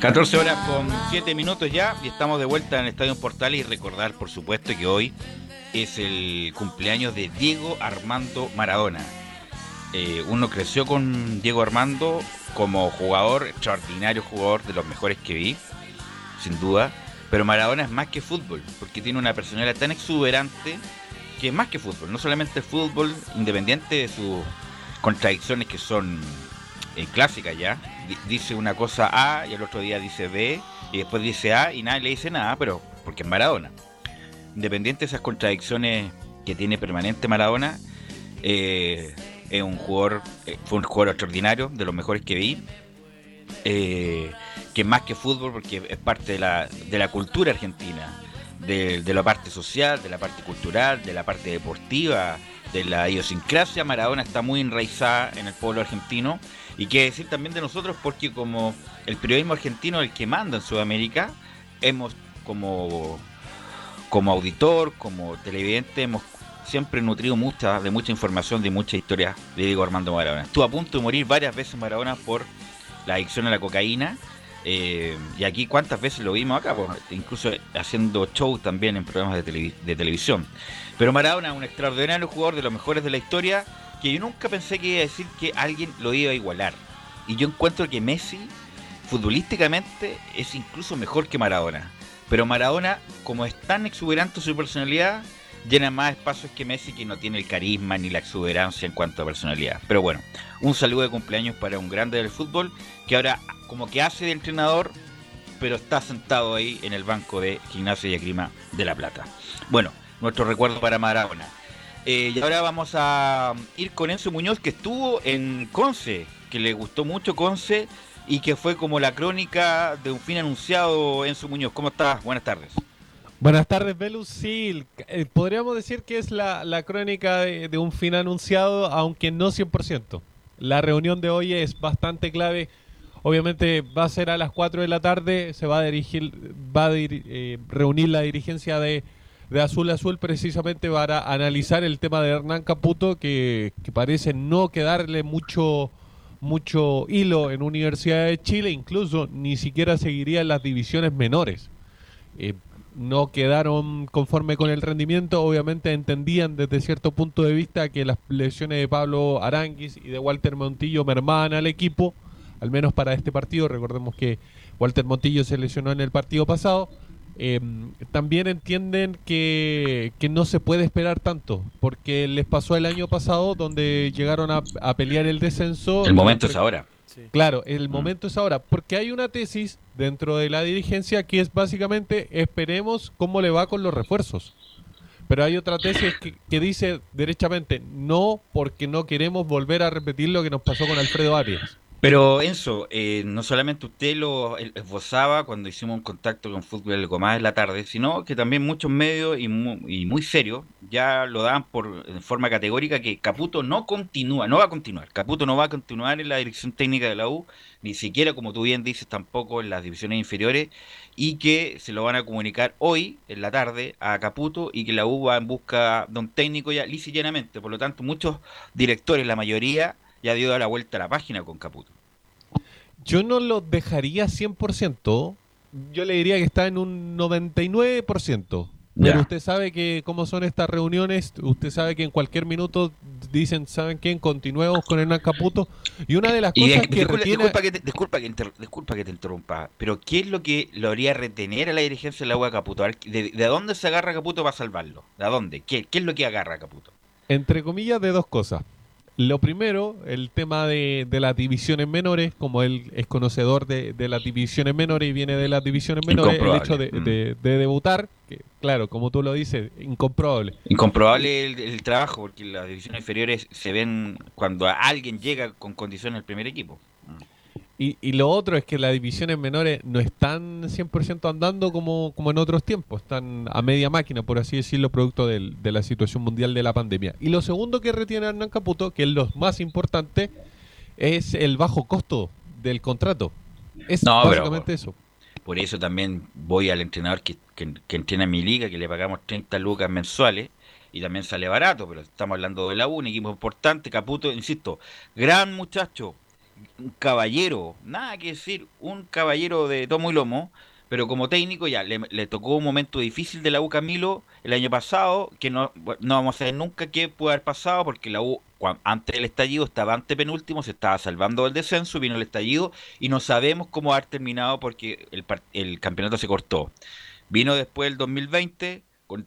E: 14 horas con 7 minutos ya y estamos de vuelta en el Estadio Portales y recordar por supuesto que hoy es el cumpleaños de Diego Armando Maradona. Eh, uno creció con Diego Armando como jugador, extraordinario jugador de los mejores que vi, sin duda. Pero Maradona es más que fútbol, porque tiene una personalidad tan exuberante que es más que fútbol. No solamente fútbol, independiente de sus contradicciones que son eh, clásicas ya. Di- Dice una cosa A y el otro día dice B y después dice A y nadie le dice nada, pero porque es Maradona. Independiente de esas contradicciones que tiene permanente Maradona, eh, es un jugador, eh, fue un jugador extraordinario, de los mejores que vi. que más que fútbol, porque es parte de la, de la cultura argentina, de la parte social, de la parte cultural, de la parte deportiva, de la idiosincrasia. Maradona está muy enraizada en el pueblo argentino. Y qué decir también de nosotros, porque como el periodismo argentino el que manda en Sudamérica, hemos como, como auditor, como televidente, hemos siempre nutrido mucha, de mucha información, de mucha historia de Diego Armando Maradona. Estuvo a punto de morir varias veces Maradona por la adicción a la cocaína. Eh, y aquí cuántas veces lo vimos acá, incluso haciendo shows también en programas de, de televisión. Pero Maradona, un extraordinario jugador de los mejores de la historia, que yo nunca pensé que iba a decir que alguien lo iba a igualar. Y yo encuentro que Messi, futbolísticamente, es incluso mejor que Maradona. Pero Maradona, como es tan exuberante su personalidad, llena más espacios que Messi, que no tiene el carisma ni la exuberancia en cuanto a personalidad. Pero bueno, un saludo de cumpleaños para un grande del fútbol, que ahora como que hace de entrenador, pero está sentado ahí en el banco de Gimnasia y Esgrima de La Plata. Bueno, nuestro recuerdo para Maradona. Eh, y ahora vamos a ir con Enzo Muñoz, que estuvo en Conce, que le gustó mucho Conce y que fue como la crónica de un fin anunciado. Enzo Muñoz, ¿cómo estás? Buenas tardes.
G: Buenas tardes, Velus. Sí, eh, podríamos decir que es la, la crónica de, de un fin anunciado, aunque no 100%. La reunión de hoy es bastante clave. Obviamente va a ser a las 4 de la tarde, se va a dirigir, va a dir- eh, reunir la dirigencia de, de Azul Azul precisamente para analizar el tema de Hernán Caputo, que, que parece no quedarle mucho mucho hilo en Universidad de Chile, incluso ni siquiera seguiría en las divisiones menores. Eh, no quedaron conforme con el rendimiento, obviamente entendían desde cierto punto de vista que las lesiones de Pablo Aranguis y de Walter Montillo mermaban al equipo, al menos para este partido, recordemos que Walter Montillo se lesionó en el partido pasado, eh, también entienden que, que no se puede esperar tanto, porque les pasó el año pasado donde llegaron a, a pelear el descenso.
E: El momento es ahora.
G: Claro, el momento es ahora, porque hay una tesis dentro de la dirigencia que es básicamente esperemos cómo le va con los refuerzos. Pero hay otra tesis que, que dice derechamente no porque no queremos volver a repetir lo que nos pasó con Alfredo Arias.
E: Pero Enzo, eh, no solamente usted lo esbozaba cuando hicimos un contacto con Fútbol El Gomás en la tarde, sino que también muchos medios y muy, y muy serios ya lo dan por en forma categórica que Caputo no continúa, no va a continuar. Caputo no va a continuar en la dirección técnica de la U, ni siquiera, como tú bien dices, tampoco en las divisiones inferiores, y que se lo van a comunicar hoy, en la tarde, a Caputo, y que la U va en busca de un técnico ya lisa y llanamente. Por lo tanto, muchos directores, la mayoría, ya dio la vuelta a la página con Caputo.
G: Yo no lo dejaría 100%, yo le diría que está en un 99%. Pero
E: Ya.
G: usted sabe que cómo son estas reuniones, usted sabe que en cualquier minuto dicen, ¿saben quién? Continuemos con Hernán Caputo. Y una de las
E: Y
G: cosas
E: de-
G: que
E: disculpa,
G: retiene...
E: disculpa que te, disculpa, que inter- disculpa que te interrumpa, pero ¿qué es lo que lo haría retener a la dirigencia de la U a Caputo? ¿De, de dónde se agarra Caputo para salvarlo? ¿De dónde? ¿Qué, qué es lo que agarra Caputo?
G: Entre comillas, de dos cosas. Lo primero, el tema de, de las divisiones menores, como él es conocedor de, de las divisiones menores y viene de las divisiones menores, el hecho de,
E: Incomprobable.
G: de- de debutar, que claro, como tú lo dices, incomprobable.
E: Incomprobable el, el trabajo, porque las divisiones inferiores se ven cuando alguien llega con condiciones al primer equipo.
G: Y, y lo otro es que las divisiones menores no están 100% andando como, como en otros tiempos, están a media máquina, por así decirlo, producto del- de la situación mundial de la pandemia. Y lo segundo que retiene Hernán Caputo, que es lo más importante, es el bajo costo del contrato. Es
E: No, pero-
G: básicamente eso.
E: Por eso también voy al entrenador que, que, que entrena en mi liga, que le pagamos 30 lucas mensuales, y también sale barato, pero estamos hablando de la U, un equipo importante, Caputo, insisto, gran muchacho, un caballero, nada que decir, un caballero de tomo y lomo, pero como técnico ya le, tocó un momento difícil de la U Camilo el año pasado, que no, no vamos a saber nunca qué puede haber pasado, porque la U antes del estallido estaba ante penúltimo, se estaba salvando del descenso, vino el estallido y no sabemos cómo haber terminado porque el, el campeonato se cortó. Vino después el 2020, con,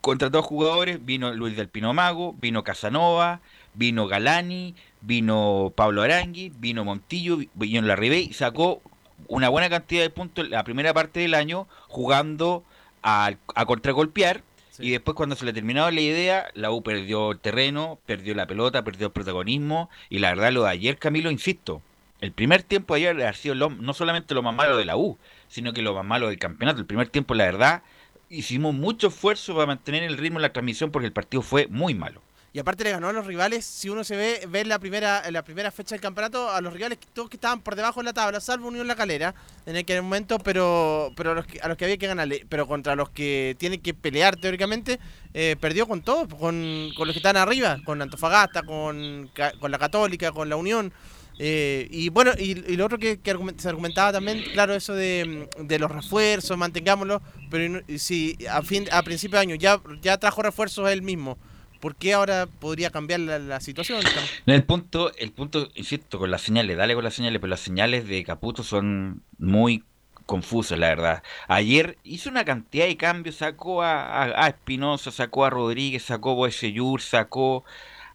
E: contrató jugadores, vino Luis del Pino Mago, vino Casanova, vino Galani, vino Pablo Arangui, vino Montillo, vi- vino Larribey, y sacó una buena cantidad de puntos en la primera parte del año jugando a, a contragolpear. Y después cuando se le terminaba la idea, la U perdió el terreno, perdió la pelota, perdió el protagonismo. Y la verdad lo de ayer, Camilo, insisto, el primer tiempo de ayer ha sido lo- no solamente lo más malo de la U, sino que lo más malo del campeonato. El primer tiempo, la verdad, hicimos mucho esfuerzo para mantener el ritmo en la transmisión porque el partido fue muy malo.
K: Y aparte le ganó a los rivales, si uno se ve, ve en la primera, en la primera fecha del campeonato, a los rivales todos que estaban por debajo de la tabla, salvo Unión La Calera, en aquel momento, pero, pero a, los que, a los que había que ganarle, pero contra los que tienen que pelear teóricamente, eh, perdió con todos, con, con los que están arriba, con Antofagasta, con, con la Católica, con la Unión. Eh, y bueno, y, lo otro que, que se argumentaba también, claro, eso de, de los refuerzos, mantengámoslo, pero si a fin a principio de año ya, ya trajo refuerzos él mismo, ¿por qué ahora podría cambiar la, situación?
E: No, el punto, el punto, insisto, con las señales, dale con las señales, pero las señales de Caputo son muy confusas, la verdad. Ayer hizo una cantidad de cambios, sacó a, a, a Espinosa, sacó a Rodríguez, sacó a Boeseyur, sacó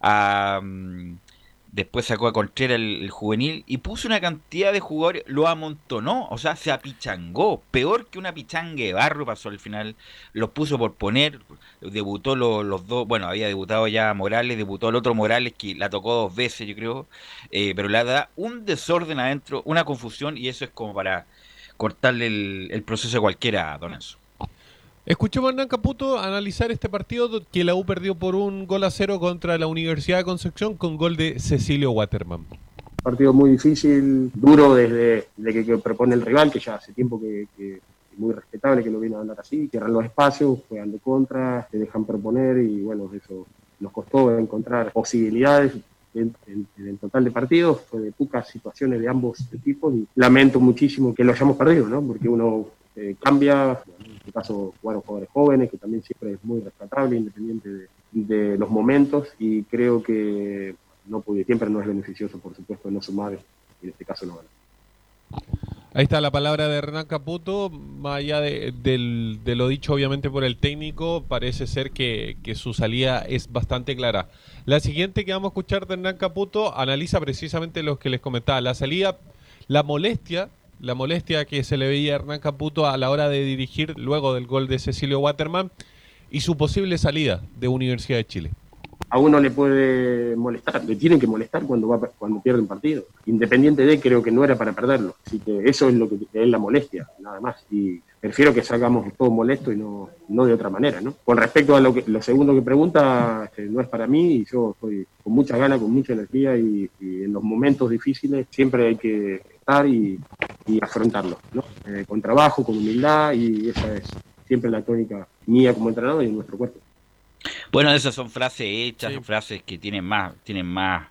E: a... mm, Después sacó a Contreras el, juvenil y puso una cantidad de jugadores, lo amontonó, o sea, se apichangó. Peor que una pichanga de barro pasó al final. Los puso por poner, debutó lo- los dos, bueno, había debutado ya Morales, debutó el otro Morales que la tocó dos veces, yo creo, eh, pero le da un desorden adentro, una confusión y eso es como para cortarle el, el proceso a cualquiera, Don Enzo.
G: Escuchemos a Hernán Caputo analizar este partido do- que la U perdió por un gol a cero contra la Universidad de Concepción con gol de Cecilio Waterman.
O: partido muy difícil, duro desde, que, que propone el rival, que ya hace tiempo que, es muy respetable que lo viene a andar así, cierran los espacios, juegan de contra, te dejan proponer y bueno, eso nos costó encontrar posibilidades. En, el total de partidos fue de pocas situaciones de ambos equipos y lamento muchísimo que lo hayamos perdido, ¿no? porque uno eh, cambia, este caso jugaron jugadores jóvenes, que también siempre es muy rescatable, independiente de, los momentos y creo que no pude, siempre no es beneficioso, por supuesto, no sumar, y en este caso no ganar.
G: Ahí está la palabra de Hernán Caputo, más allá de, lo dicho obviamente por el técnico, parece ser que, que su salida es bastante clara. La siguiente que vamos a escuchar de Hernán Caputo analiza precisamente lo que les comentaba, la salida, la molestia, la molestia que se le veía a Hernán Caputo a la hora de dirigir luego del gol de Cecilio Waterman y su posible salida de Universidad de Chile.
O: A uno le puede molestar, le tienen que molestar cuando va cuando pierden partido. Independiente de, creo que no era para perderlo. Así que eso es lo que es la molestia, nada más. Y prefiero que salgamos todos molestos y no, no de otra manera, ¿no? Con respecto a lo que lo segundo que pregunta, este, no es para mí y yo estoy con mucha ganas, con mucha energía y en los momentos difíciles siempre hay que y, y afrontarlos, ¿no? Eh, con trabajo, con humildad y esa es siempre la tónica mía como entrenador y de nuestro cuerpo.
E: Bueno, esas son frases hechas, frases que tienen más, tienen más,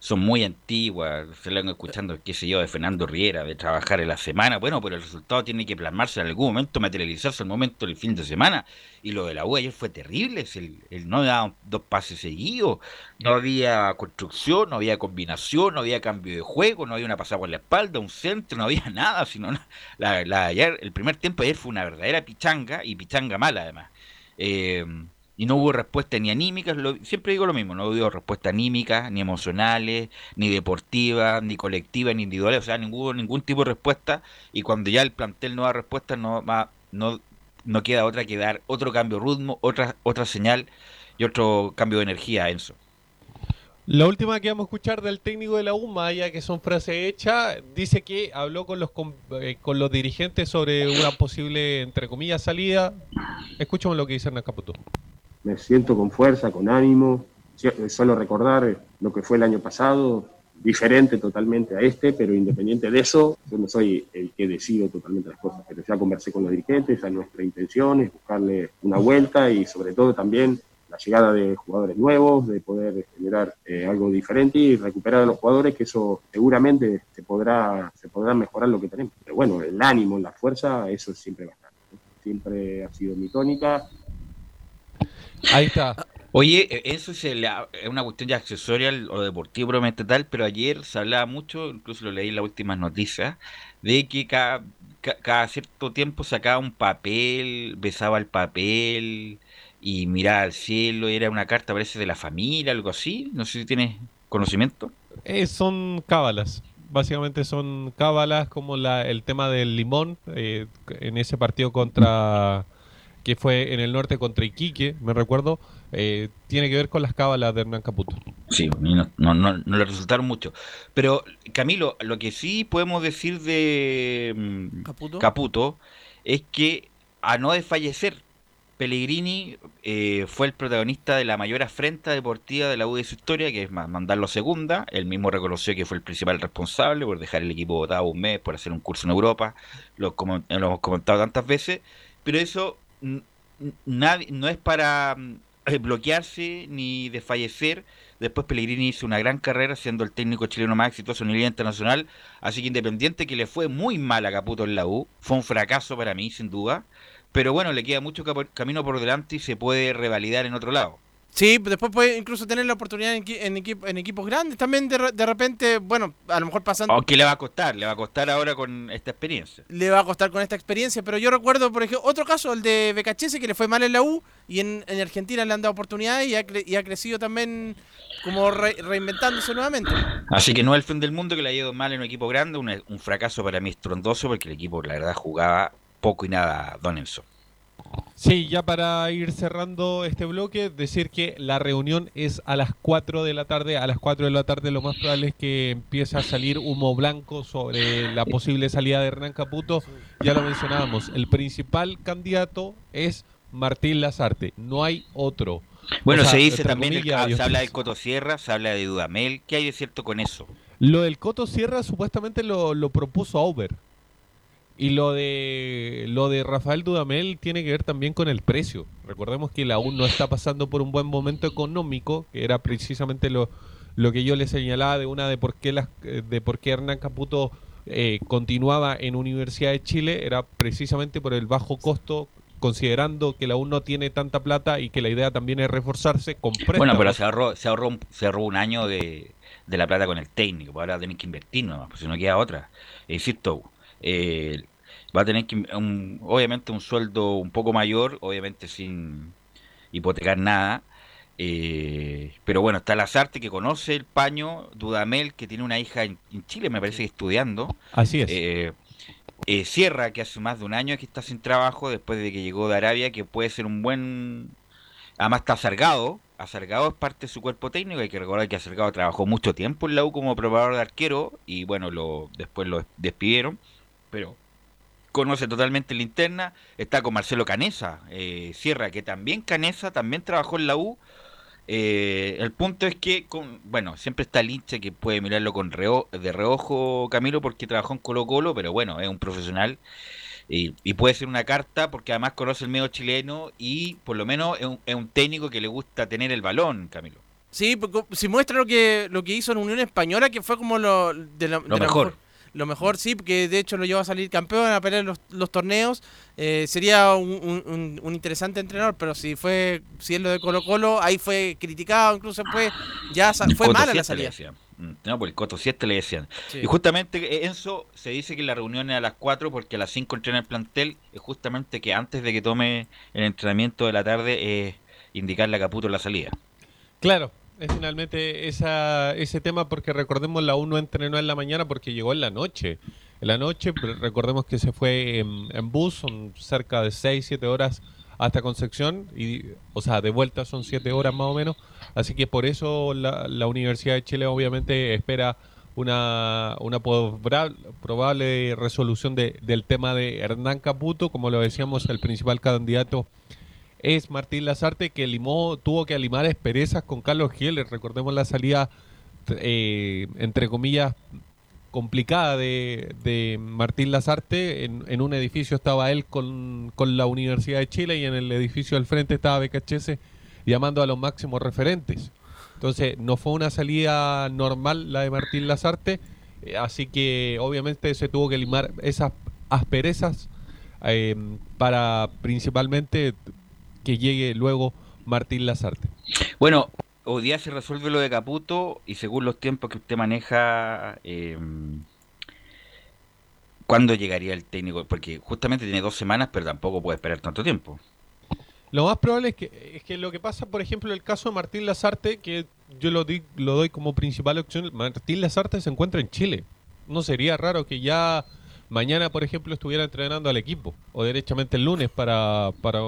E: son muy antiguas, se la han escuchando, qué sé yo, de Fernando Riera, de trabajar en la semana, bueno, pero el resultado tiene que plasmarse en algún momento, materializarse en el momento del fin de semana, y lo de la U ayer fue terrible, el, el no daban dos pases seguidos, no había construcción, no había combinación, no había cambio de juego, no había una pasada por la espalda, un centro, no había *laughs* nada, sino la, la ayer, el primer tiempo ayer fue una verdadera pichanga, y pichanga mala además. Eh, y no hubo respuesta ni anímicas, siempre digo lo mismo, no hubo respuesta anímicas, ni emocionales, ni deportivas, ni colectivas, ni individuales, o sea, ningún, ningún tipo de respuesta, y cuando ya el plantel no da respuesta, no, no, no queda otra que dar otro cambio de ritmo, otra, otra señal y otro cambio de energía, Enzo.
G: La última que vamos a escuchar del técnico de la UMA, ya que son frases hechas, dice que habló con los com- eh, con los dirigentes sobre una posible, entre comillas, salida. Escuchemos lo que dice Hernán Caputo.
O: Me siento con fuerza, con ánimo. Solo recordar lo que fue el año pasado, diferente totalmente a este, pero independiente de eso, yo no soy el que decido totalmente las cosas, pero ya conversé con los dirigentes, ya nuestra intención es buscarle una vuelta y sobre todo también la llegada de jugadores nuevos, de poder generar eh, algo diferente y recuperar a los jugadores, que eso seguramente se podrá, se podrá mejorar lo que tenemos. Pero bueno, el ánimo, la fuerza, eso siempre va a estar. ¿no? Siempre ha sido mi tónica
G: Ahí está.
E: Oye, eh, eso es, es una cuestión ya accesoria o deportivo probablemente tal, pero ayer se hablaba mucho, incluso lo leí en las últimas noticias, de que cada, ca- cada cierto tiempo sacaba un papel, besaba el papel y miraba al cielo, y era una carta, parece, de la familia, algo así. No sé si tienes conocimiento.
G: Eh, son cábalas. Básicamente son cábalas como la, el tema del limón eh, en ese partido contra que fue en el norte contra Iquique, me recuerdo, eh, tiene que ver con las cábalas de Hernán Caputo.
E: Sí, no, no, no, no le resultaron mucho. Pero, Camilo, lo que sí podemos decir de mm,
K: ¿Caputo?
E: es que a no desfallecer, Pellegrini eh, fue el protagonista de la mayor afrenta deportiva de la U de su historia, que es ma- mandarlo a segunda. Él mismo reconoció que fue el principal responsable por dejar el equipo votado un mes, por hacer un curso en Europa. Lo, como- lo hemos comentado tantas veces. Pero eso nadie, no es para mm, bloquearse ni desfallecer Después Pellegrini hizo una gran carrera siendo el técnico chileno más exitoso a nivel internacional. Así que independiente que le fue muy mal a Caputo en la U, fue un fracaso para mí, sin duda. Pero bueno, le queda mucho camino por delante y se puede revalidar en otro lado.
K: Sí, después puede incluso tener la oportunidad en, en, equipo- en equipos grandes. También de, re- de repente, bueno, a lo mejor pasando...
E: Aunque le va a costar, le va a costar ahora con esta experiencia.
K: le va a costar con esta experiencia, pero yo recuerdo, por ejemplo, otro caso, el de Becachese, que le fue mal en la U y en, en Argentina le han dado oportunidades y ha, cre- y ha crecido también como re- reinventándose nuevamente.
E: Así que no es el fin del mundo que le haya ido mal en un equipo grande, un, un fracaso para mí estrondoso porque el equipo la verdad jugaba poco y nada Donelson.
G: Sí, ya para ir cerrando este bloque, decir que la reunión es a las 4 de la tarde. A las 4 de la tarde lo más probable es que empiece a salir humo blanco sobre la posible salida de Hernán Caputo. Ya lo mencionábamos, el principal candidato es Martín Lazarte, no hay otro.
E: Bueno,
G: O sea,
E: se dice también, el-
G: Dios
E: se habla del Coto Sierra, se habla de Dudamel. ¿Qué hay de cierto con eso?
G: Lo del Coto Sierra supuestamente lo, lo propuso Auber. Y lo de lo de Rafael Dudamel tiene que ver también con el precio. Recordemos que la U no está pasando por un buen momento económico, que era precisamente lo, lo que yo le señalaba de una de por qué las eh, de por qué Hernán Caputo eh, continuaba en Universidad de Chile, era precisamente por el bajo costo, considerando que la U no tiene tanta plata y que la idea también es reforzarse con préstamos.
E: Bueno, pero se ahorró, se ahorró, un- se ahorró un año de, de la plata con el técnico. pues Ahora tenés que invertir nomás, pues si no queda otra. Eh, Insisto, eh, va a tener que, un- obviamente, un sueldo un poco mayor, obviamente sin hipotecar nada. eh, pero bueno, está Lazarte que conoce el paño, Dudamel que tiene una hija en, en Chile, me parece que estudiando.
G: Así es.
E: Eh, eh, Sierra, que hace más de un año que está sin trabajo después de que llegó de Arabia, que puede ser un buen... Además está Sargado, a Sargado es parte de su cuerpo técnico, hay que recordar que a Sargado trabajó mucho tiempo en la U como probador de arquero y bueno, lo después lo despidieron, pero conoce totalmente la interna, está con Marcelo Canesa, eh, Sierra, que también Canesa, también trabajó en la U. Eh, el punto es que, con, bueno, siempre está el hincha que puede mirarlo con reo- de reojo, Camilo, porque trabajó en Colo Colo, pero bueno, es un profesional y, y puede ser una carta porque además conoce el medio chileno y por lo menos es un, es un técnico que le gusta tener el balón, Camilo.
K: Sí, porque si muestra lo que lo que hizo en Unión Española, que fue como lo de la- de la
E: mejor.
K: Lo mejor, sí, porque de hecho lo llevó a salir campeón, a pelear los, los torneos. eh, sería un, un- un- un interesante entrenador, pero si fue si es lo de Colo Colo, ahí fue criticado, incluso fue ya fue mala la salida.
E: Mm, No, por el Coto 7 le decían.
K: Sí.
E: Y justamente eh, Enzo se dice que la reunión es a las 4 porque a las 5 entrena el plantel. Es justamente que antes de que tome el entrenamiento de la tarde es indicarle a Caputo la salida.
G: Claro, finalmente esa, ese tema porque recordemos la U no entrenó en la mañana porque llegó en la noche. En la noche, pero recordemos que se fue en, bus, son cerca de 6, 7 horas hasta Concepción, y, o sea, de vuelta son 7 horas más o menos. Así que por eso la, la Universidad de Chile obviamente espera una, una probable resolución de, del tema de Hernán Caputo, como lo decíamos, el principal candidato es Martín Lazarte que limó, tuvo que limar asperezas con Carlos Gieler. Recordemos la salida, eh, entre comillas, complicada de, Martín Lazarte. En, un edificio estaba él con, con la Universidad de Chile y en el edificio al frente estaba Becachese llamando a los máximos referentes. Entonces, no fue una salida normal la de Martín Lazarte, eh, así que obviamente se tuvo que limar esas asperezas eh, para principalmente que llegue luego Martín Lazarte.
E: Bueno, hoy día se resuelve lo de Caputo y según los tiempos que usted maneja, eh, ¿cuándo llegaría el técnico? Porque justamente tiene dos semanas, pero tampoco puede esperar tanto tiempo.
G: Lo más probable es que, es que lo que pasa, por ejemplo, el caso de Martín Lazarte, que yo lo, di- lo doy como principal opción, Martín Lazarte se encuentra en Chile. No sería raro que ya mañana, por ejemplo, estuviera entrenando al equipo, o derechamente el lunes para, para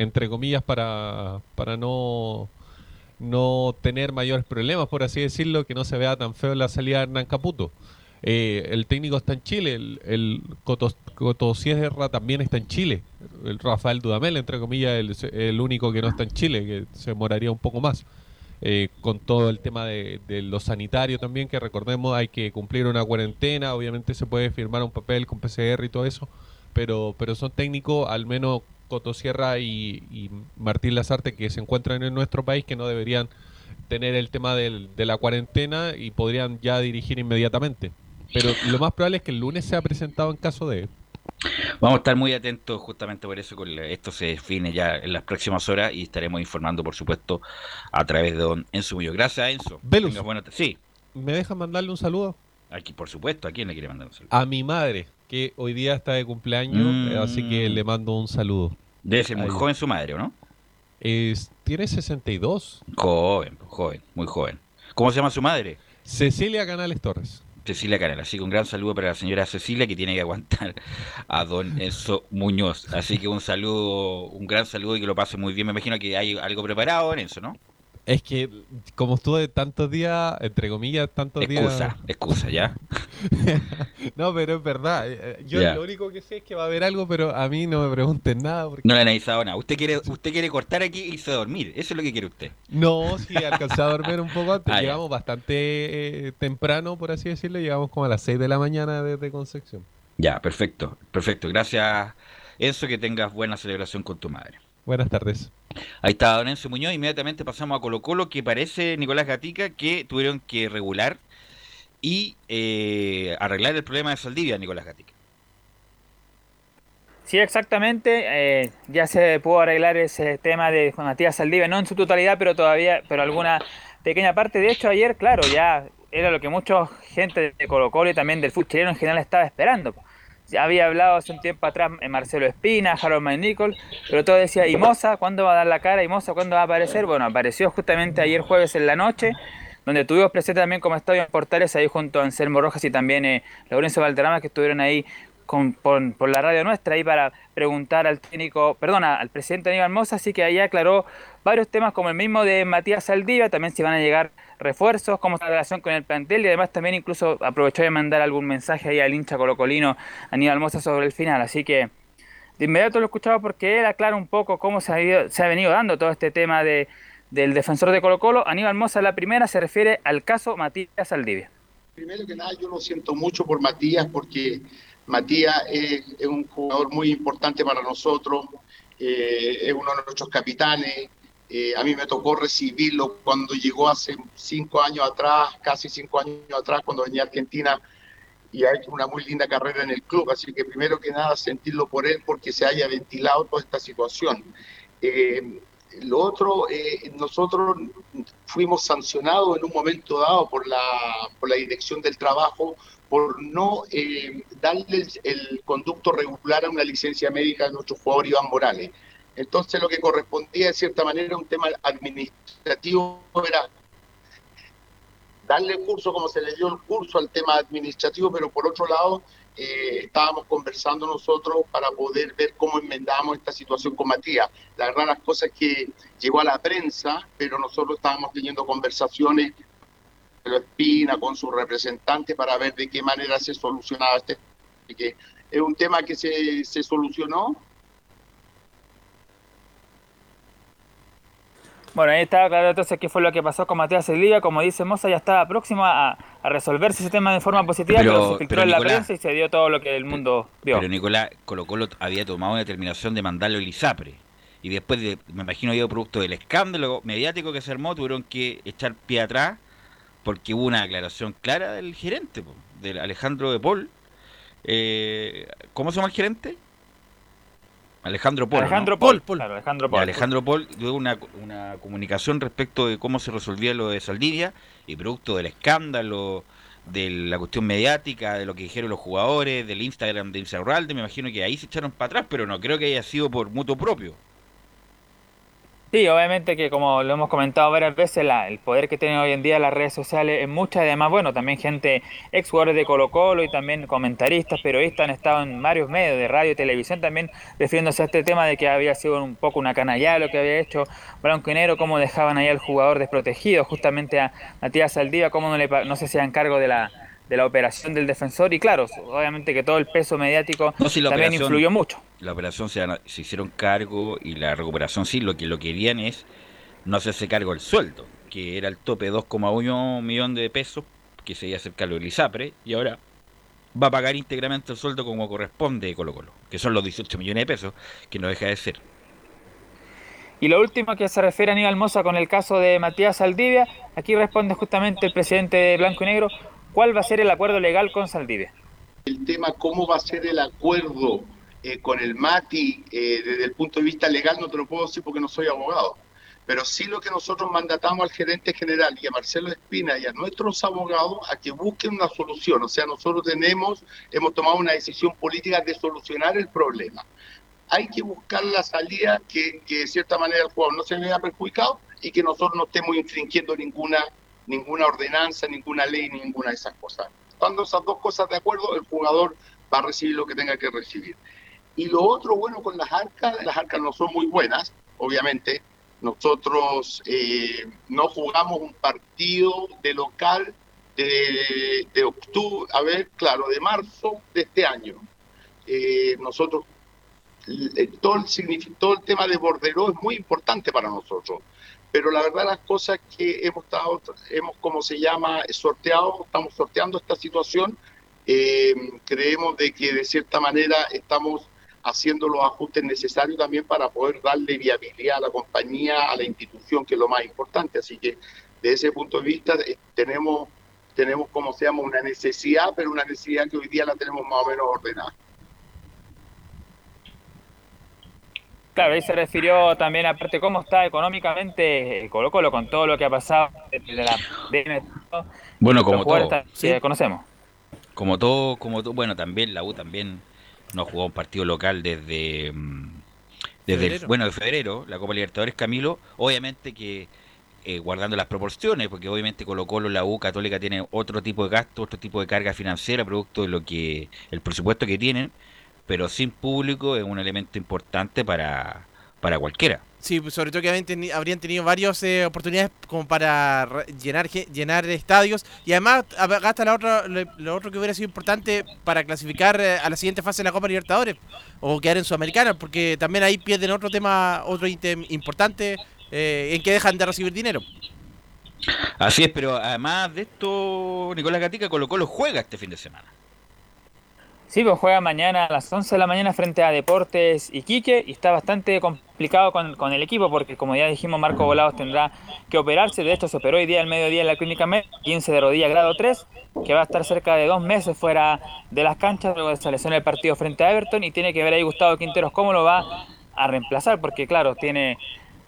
G: entre comillas, para, para no, no tener mayores problemas, por así decirlo, que no se vea tan feo la salida de Hernán Caputo. Eh, el técnico está en Chile, el, el Coto, Coto Sierra también está en Chile, el Rafael Dudamel, entre comillas, el, el único que no está en Chile, que se demoraría un poco más. Eh, con todo el tema de, de lo sanitario también, que recordemos hay que cumplir una cuarentena, obviamente se puede firmar un papel con PCR y todo eso, pero, pero son técnicos, al menos Coto Sierra y, y Martín Lazarte, que se encuentran en nuestro país, que no deberían tener el tema del- de la cuarentena y podrían ya dirigir inmediatamente. Pero lo más probable es que el lunes sea presentado en caso de...
E: Vamos a estar muy atentos justamente por eso, con esto se define ya en las próximas horas y estaremos informando, por supuesto, a través de don Enzo Muñoz. Gracias, Enzo.
G: Velus.
E: Sí,
G: ¿Me dejan mandarle un saludo?
E: aquí, por supuesto. ¿A quién le quiere mandar un saludo?
G: A mi madre, que hoy día está de cumpleaños,
E: Mm.
G: eh, así que le mando un saludo.
E: Debe ser muy
G: Ahí.
E: joven su madre, ¿o no?
G: Es, tiene 62.
E: Joven, joven, muy joven. ¿Cómo se llama su madre?
G: Cecilia Canales Torres.
E: Cecilia Canela. Así que un gran saludo para la señora Cecilia que tiene que aguantar a don Enzo Muñoz. Así que un saludo, un gran saludo y que lo pase muy bien. Me imagino que hay algo preparado en eso, ¿no?
G: Es que como estuve tantos días, entre comillas, tantos
E: Excusa,
G: días...
E: excusa, ¿ya? *laughs*
G: no, pero es verdad. eh, eh, Yo lo único que sé es que va a haber algo, pero a mí no me pregunten nada. Porque...
E: No le han avisado nada. Usted quiere, usted quiere cortar aquí y irse a dormir. Eso es lo que quiere usted.
G: No, sí, alcancé a dormir un poco antes. *laughs*
E: Ah.
G: Llegamos bastante eh, temprano, por así decirlo. Llegamos como a las 6 de la mañana desde Concepción.
E: Ya, perfecto, perfecto. Gracias, Enzo, que tengas buena celebración con tu madre.
G: Buenas tardes.
E: Ahí está Don Enzo Muñoz. Inmediatamente pasamos a Colo Colo, que parece, Nicolás Gatica, que tuvieron que regular y eh, arreglar el problema de Saldivia, Nicolás Gatica.
F: Sí, exactamente. eh, ya se pudo arreglar ese tema de Juan Matías Saldivia, no en su totalidad, pero todavía, pero alguna pequeña parte. De hecho, ayer, claro, ya era lo que mucha gente de Colo Colo y también del fútbol chileno en general estaba esperando. Había hablado hace un tiempo atrás eh, Marcelo Espina, Harold McNichol, pero todo decía, ¿y Moza? ¿Cuándo va a dar la cara? ¿Y Moza cuándo va a aparecer? Bueno, apareció justamente ayer jueves en la noche, donde tuvimos presente también como Estadio Portales, ahí junto a Anselmo Rojas y también eh, Laurencio Valderrama, que estuvieron ahí con, por, por la radio nuestra ahí para preguntar al técnico, perdona, al presidente Aníbal Moza, así que ahí aclaró varios temas como el mismo de Matías Saldivia, también si van a llegar refuerzos, cómo está la relación con el plantel y además también incluso aprovechó de mandar algún mensaje ahí al hincha colocolino Aníbal Moza sobre el final, así que de inmediato lo escuchaba porque él aclara un poco cómo se ha, venido dando todo este tema de, del defensor de Colo Colo, Aníbal Moza la primera se refiere al caso Matías Saldivia.
P: Primero que nada, yo lo siento mucho por Matías porque Matías es, es un jugador muy importante para nosotros, eh, es uno de nuestros capitanes. Eh, a mí me tocó recibirlo cuando llegó hace cinco años atrás, casi cinco años atrás, cuando venía a Argentina y ha hecho una muy linda carrera en el club. Así que primero que nada, sentirlo por él porque se haya ventilado toda esta situación. Eh, lo otro, eh, nosotros fuimos sancionados en un momento dado por la, por la dirección del trabajo por no eh, darle el, el conducto regular a una licencia médica de nuestro jugador Iván Morales. Entonces lo que correspondía de cierta manera un tema administrativo era darle curso como se le dio el curso al tema administrativo, pero por otro lado eh, estábamos conversando nosotros para poder ver cómo enmendamos esta situación con Matías. La verdad las cosas que llegó a la prensa, pero nosotros estábamos teniendo conversaciones con Espina, con su representante, para ver de qué manera se solucionaba este. Que es un tema que se, se solucionó,
F: Bueno, ahí estaba claro entonces qué fue lo que pasó con Matías Saldivia. Como dice Moza, ya estaba próximo a, a resolverse ese tema de forma positiva, pero,
E: Pero-
F: se filtró
E: pero,
F: en la prensa y se dio todo lo que el mundo vio.
E: Pero Nicolás Colo Colo había tomado una determinación de mandarlo a Elisapre. Y después, de, me imagino yo, producto del escándalo mediático que se armó, tuvieron que echar pie atrás porque hubo una aclaración clara del gerente, del Alejandro de Paul. Eh, ¿Cómo se llama el gerente? Alejandro Paul. ¿no?
F: Alejandro Paul, claro, Alejandro Paul.
E: Alejandro Paul dio una, una comunicación respecto de cómo se resolvía lo de Saldivia y producto del escándalo, de la cuestión mediática, de lo que dijeron los jugadores, del Instagram de Insaurralde, me imagino que ahí se echaron para atrás, pero no creo que haya sido por mutuo propio.
F: Sí, obviamente que como lo hemos comentado varias veces, la- el poder que tienen hoy en día las redes sociales es mucho, además, bueno, también gente, ex jugadores de Colo Colo y también comentaristas, periodistas han estado en varios medios de radio y televisión también refiriéndose a este tema de que había sido un poco una canallada lo que había hecho Blanco y cómo dejaban ahí al jugador desprotegido, justamente a Matías Saldivia, cómo no, le, no se hacían cargo de la, de la operación del defensor y claro, obviamente que todo el peso mediático
E: No,
F: también influyó mucho.
E: La operación se, se hicieron cargo y la recuperación sí, lo que lo querían es no hacerse cargo del sueldo, que era el tope de 2,1 millón de pesos que se iba a hacer cargo el ISAPRE y ahora va a pagar íntegramente el sueldo como corresponde Colo Colo, que son los 18 millones de pesos, que no deja de ser.
F: Y lo último que se refiere a Aníbal Mosa con el caso de Matías Saldivia, aquí responde justamente el presidente de Blanco y Negro, ¿cuál va a ser el acuerdo legal con Saldivia?
P: El tema cómo va a ser el acuerdo eh, con el MATI eh, desde el punto de vista legal no te lo puedo decir porque no soy abogado. Pero sí lo que nosotros mandatamos al gerente general y a Marcelo Espina y a nuestros abogados a que busquen una solución. O sea, nosotros tenemos, hemos tomado una decisión política de solucionar el problema. Hay que buscar la salida que, que de cierta manera el jugador no se vea perjudicado y que nosotros no estemos infringiendo ninguna, ninguna ordenanza, ninguna ley, ninguna de esas cosas. Cuando esas dos cosas de acuerdo, el jugador va a recibir lo que tenga que recibir. Y lo otro bueno con las arcas, las arcas no son muy buenas, obviamente, nosotros eh, no jugamos un partido de local de, de, octubre, a ver, claro, de marzo de este año. Eh, nosotros, todo el, todo el tema de bordero es muy importante para nosotros, pero la verdad las cosas que hemos estado, hemos, como se llama, sorteado, estamos sorteando esta situación, eh, creemos de que de cierta manera estamos haciendo los ajustes necesarios también para poder darle viabilidad a la compañía, a la institución, que es lo más importante. Así que desde ese punto de vista eh, tenemos, tenemos como se llama, una necesidad, pero una necesidad que hoy día la tenemos más o menos ordenada.
F: Claro, ahí se refirió también, aparte, cómo está económicamente Colo Colo con todo lo que ha pasado de la de,
E: Bueno, como todo.
F: Que sí. conocemos.
E: Como todo, como todo, bueno, también la U también no jugó un partido local desde desde el, bueno de febrero la Copa Libertadores Camilo obviamente que eh, guardando las proporciones porque obviamente Colo Colo la U Católica tiene otro tipo de gasto otro tipo de carga financiera producto de lo que el presupuesto que tienen pero sin público es un elemento importante para para cualquiera
K: Sí, pues, sobre todo que habrían, teni habrían tenido varias eh, oportunidades como para llenar llenar estadios y además gasta la otra, lo, lo, otro que hubiera sido importante para clasificar eh, a la siguiente fase de la Copa Libertadores o quedar en Sudamericana, porque también ahí pierden otro tema, otro ítem importante eh, en que dejan de recibir dinero.
E: Así es, pero además de esto, Nicolás Gatica Colo Colo juega este fin de semana.
F: Sí, pues juega mañana a las 11 de la mañana frente a Deportes Iquique y está bastante complicado con, con, el equipo porque como ya dijimos Marco Volados tendrá que operarse, de hecho se operó hoy día al mediodía en la clínica Med, 15 de rodilla grado 3, que va a estar cerca de dos meses fuera de las canchas luego de esa lesión el partido frente a Everton. Y tiene que ver ahí Gustavo Quinteros cómo lo va a reemplazar porque claro, tiene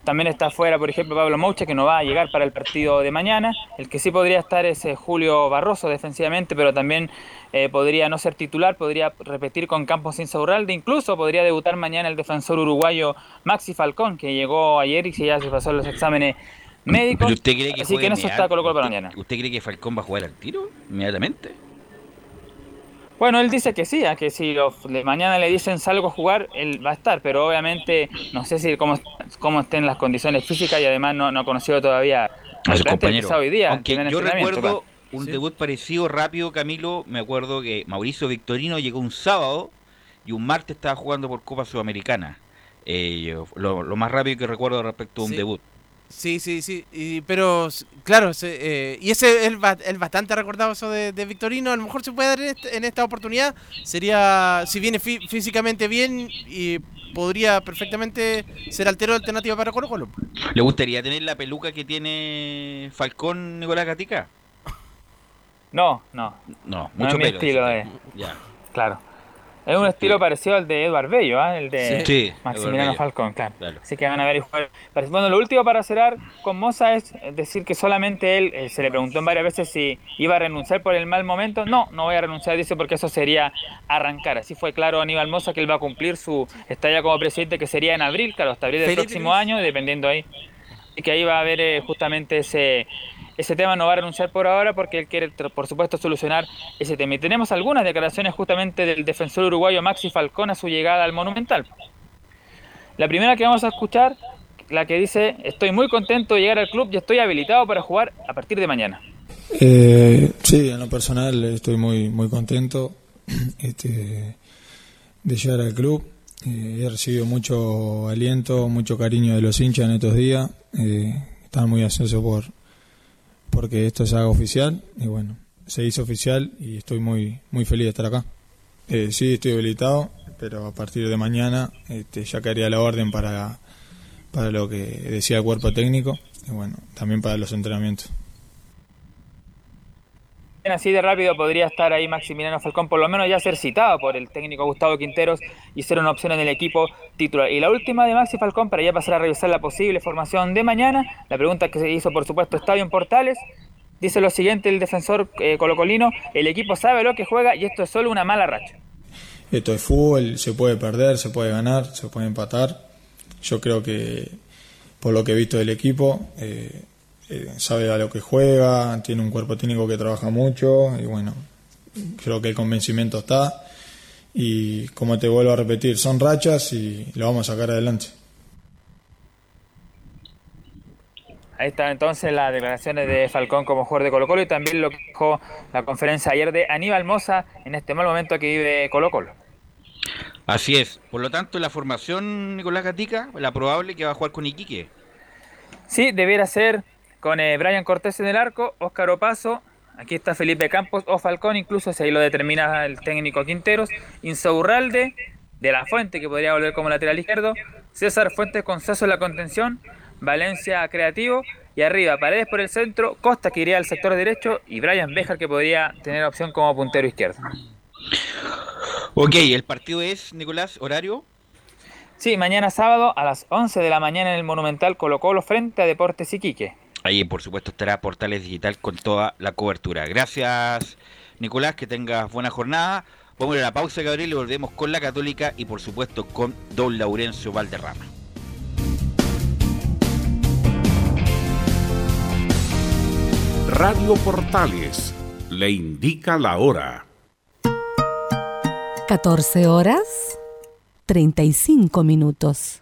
F: también está fuera, por ejemplo, Pablo Moucha, que no va a llegar para el partido de mañana. El que sí podría estar es eh, Julio Barroso defensivamente, pero también eh, podría no ser titular, podría repetir con Campos Insaurralde. Incluso podría debutar mañana el defensor uruguayo Maxi Falcón, que llegó ayer y que ya se pasó los exámenes médicos.
E: usted cree que
F: Así que en eso está Colo Colo para mañana.
E: ¿Usted cree que Falcón va a jugar al tiro inmediatamente?
F: Bueno, él dice que sí, a que si lo, de mañana le dicen salgo a jugar, él va a estar, pero obviamente no sé si cómo, cómo estén las condiciones físicas y además no, no ha conocido todavía
E: a su compañero.
F: Hoy día,
E: Aunque yo recuerdo un sí. debut parecido rápido, Camilo, me acuerdo que Mauricio Victorino llegó un sábado y un martes estaba jugando por Copa Sudamericana. Eh, lo, lo, más rápido que recuerdo respecto a un
K: sí.
E: debut.
K: Sí, sí, sí, y, pero claro, se, eh, y ese es, es, bastante recordado eso de, de, Victorino, a lo mejor se puede dar en, este, en esta oportunidad, sería, si viene fí físicamente bien, y podría perfectamente ser altero de alternativa para Colo Colo.
E: ¿Le gustaría tener la peluca que tiene Falcón Nicolás Gatica?
F: No, no.
E: No,
F: mucho
E: no es
F: mi
E: pelo,
F: estilo, eh.
E: Ya.
F: Claro. Es un estilo parecido al de Eduard Bello, ¿eh? el de
E: sí,
F: Maximiliano Falcón, claro. claro. Así que van a ver igual. Bueno, lo último para cerrar con Moza es decir que solamente él, eh, se le preguntó en varias veces si iba a renunciar por el mal momento. No, no voy a renunciar, dice, porque eso sería arrancar. Así fue claro Aníbal Moza que él va a cumplir su estalla como presidente, que sería en abril, claro, hasta abril del
K: Felipe
F: próximo año, dependiendo ahí. Y que ahí va a haber eh, justamente ese ese tema no va a renunciar por ahora porque él quiere, por supuesto, solucionar ese tema. Y tenemos algunas declaraciones justamente del defensor uruguayo Maxi Falcón a su llegada al Monumental. La primera que vamos a escuchar, la que dice, estoy muy contento de llegar al club y estoy habilitado para jugar a partir de mañana.
Q: Eh, sí, en lo personal estoy muy, muy contento *clears throat* este, de llegar al club. Eh, he recibido mucho aliento, mucho cariño de los hinchas en estos días. Eh, están muy ansiosos por porque esto se haga oficial y bueno, se hizo oficial y estoy muy muy feliz de estar acá. Eh, sí, estoy habilitado, pero a partir de mañana este, ya quedaría la orden para, para lo que decía el cuerpo técnico y bueno, también para los entrenamientos.
F: Así de rápido podría estar ahí Maximiliano Falcón, por lo menos ya ser citado por el técnico Gustavo Quinteros y ser una opción en el equipo titular. Y la última de Maxi Falcón, para ya pasar a revisar la posible formación de mañana, la pregunta que se hizo, por supuesto, Estadio en Portales, dice lo siguiente el defensor eh, colocolino, el equipo sabe lo que juega y esto es solo una mala racha.
Q: Esto es fútbol, se puede perder, se puede ganar, se puede empatar. Yo creo que por lo que he visto del equipo, eh, eh, sabe a lo que juega, tiene un cuerpo técnico que trabaja mucho y bueno, creo que el convencimiento está y como te vuelvo a repetir, son rachas y lo vamos a sacar adelante.
F: Ahí están entonces las declaraciones de Falcón como jugador de Colo Colo y también lo que dijo la conferencia ayer de Aníbal Moza en este mal momento que vive Colo Colo.
E: Así es. Por lo tanto, la formación, Nicolás Gatica, la probable que va a jugar con Iquique.
F: Sí, debiera ser con eh, Brian Cortés en el arco, Óscar Opaso, aquí está Felipe Campos o Falcón, incluso si ahí lo determina el técnico Quinteros, Insaurralde, de la Fuente, que podría volver como lateral izquierdo, César Fuentes con Sasso en la contención, Valencia creativo, y arriba Paredes por el centro, Costa que iría al sector derecho. Y Brian Bejar que podría tener opción como puntero izquierdo.
E: Ok, el partido es, Nicolás, horario.
F: Sí, mañana sábado a las 11 de la mañana en el Monumental Colo Colo frente a Deportes Iquique.
E: Ahí, por supuesto, estará Portales Digital con toda la cobertura. Gracias, Nicolás, que tengas buena jornada. Vamos a la pausa, Gabriel, y volvemos con la Católica y, por supuesto, con Don Laurencio Valderrama.
A: Radio Portales le indica la hora.
M: 14 horas 35 minutos.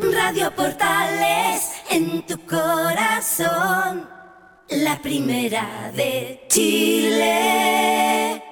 R: Radio Portales en tu corazón, la primera de Chile.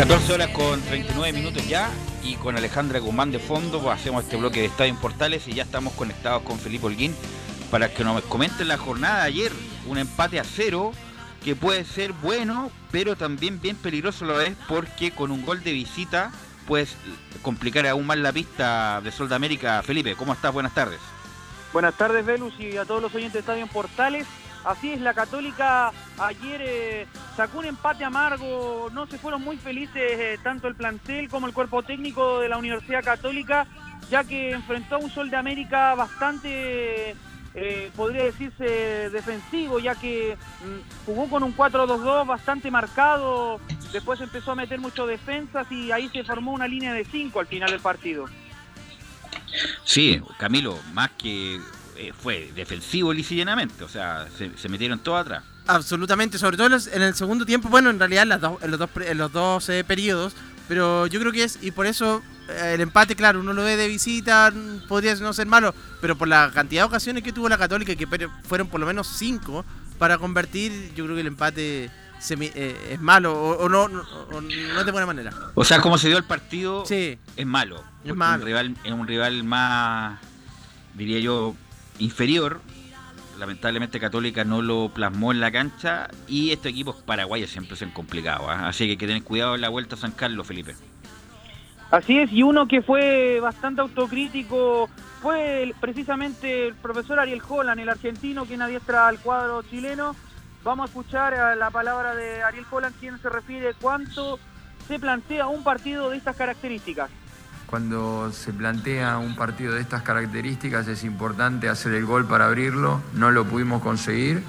E: 14 horas con 39 minutos ya y con Alejandra Guzmán de fondo pues, hacemos este bloque de Estadio en Portales y ya estamos conectados con Felipe Holguín para que nos comenten la jornada de ayer. Un empate a cero que puede ser bueno, pero también bien peligroso lo es porque con un gol de visita puedes complicar aún más la pista de Sol de América. Felipe, ¿cómo estás? Buenas tardes.
S: Buenas tardes, Velus, y a todos los oyentes de Estadio en Portales. Así es, la Católica ayer eh, sacó un empate amargo, no se fueron muy felices eh, tanto el plantel como el cuerpo técnico de la Universidad Católica, ya que enfrentó a un Sol de América bastante, eh, podría decirse, defensivo, ya que mm, jugó con un 4-2-2 bastante marcado, después empezó a meter muchas defensas y ahí se formó una línea de 5 al final del partido.
E: Sí, Camilo, más que eh, fue defensivo llanamente, o sea, se, se metieron todos atrás.
K: Absolutamente, sobre todo en el segundo tiempo, bueno, en realidad en, las dos- en los dos, en los dos eh, periodos, pero yo creo que es, y por eso eh, el empate, claro, uno lo ve de visita, podría no ser malo, pero por la cantidad de ocasiones que tuvo la Católica, que fueron por lo menos cinco, para convertir, yo creo que el empate se eh, es malo, o, o no, no, o no de buena manera.
E: O sea, como se dio el partido,
K: Sí.
E: es malo.
K: Es malo.
E: Un rival, es un rival más, diría yo, inferior. Lamentablemente Católica no lo plasmó en la cancha y estos equipos paraguayos siempre se han complicado. ¿ah? Así que hay que tener cuidado en la vuelta a San Carlos, Felipe.
S: Así es, y uno que fue bastante autocrítico fue precisamente el profesor Ariel Holland, el argentino quien adiestra al cuadro chileno. Vamos a escuchar a la palabra de Ariel Holland, quien se refiere cuánto se plantea un partido de estas características.
T: Cuando se plantea un partido de estas características es importante hacer el gol para abrirlo, no lo pudimos conseguir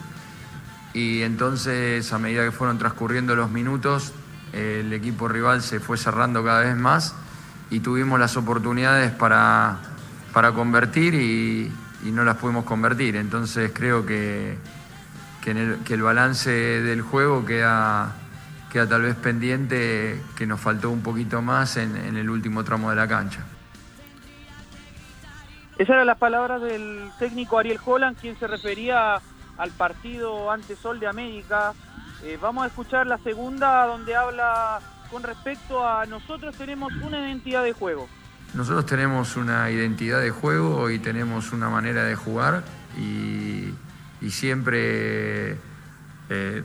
T: y entonces a medida que fueron transcurriendo los minutos el equipo rival se fue cerrando cada vez más y tuvimos las oportunidades para, para convertir y, no las pudimos convertir. Entonces creo que, que el balance del juego queda, queda tal vez pendiente que nos faltó un poquito más en, en el último tramo de la cancha.
S: Esas eran las palabras del técnico Ariel Holland, quien se refería al partido ante Sol de América. Eh, vamos a escuchar la segunda, donde habla con respecto a nosotros tenemos una identidad de juego.
T: Nosotros tenemos una identidad de juego y tenemos una manera de jugar y, y siempre eh,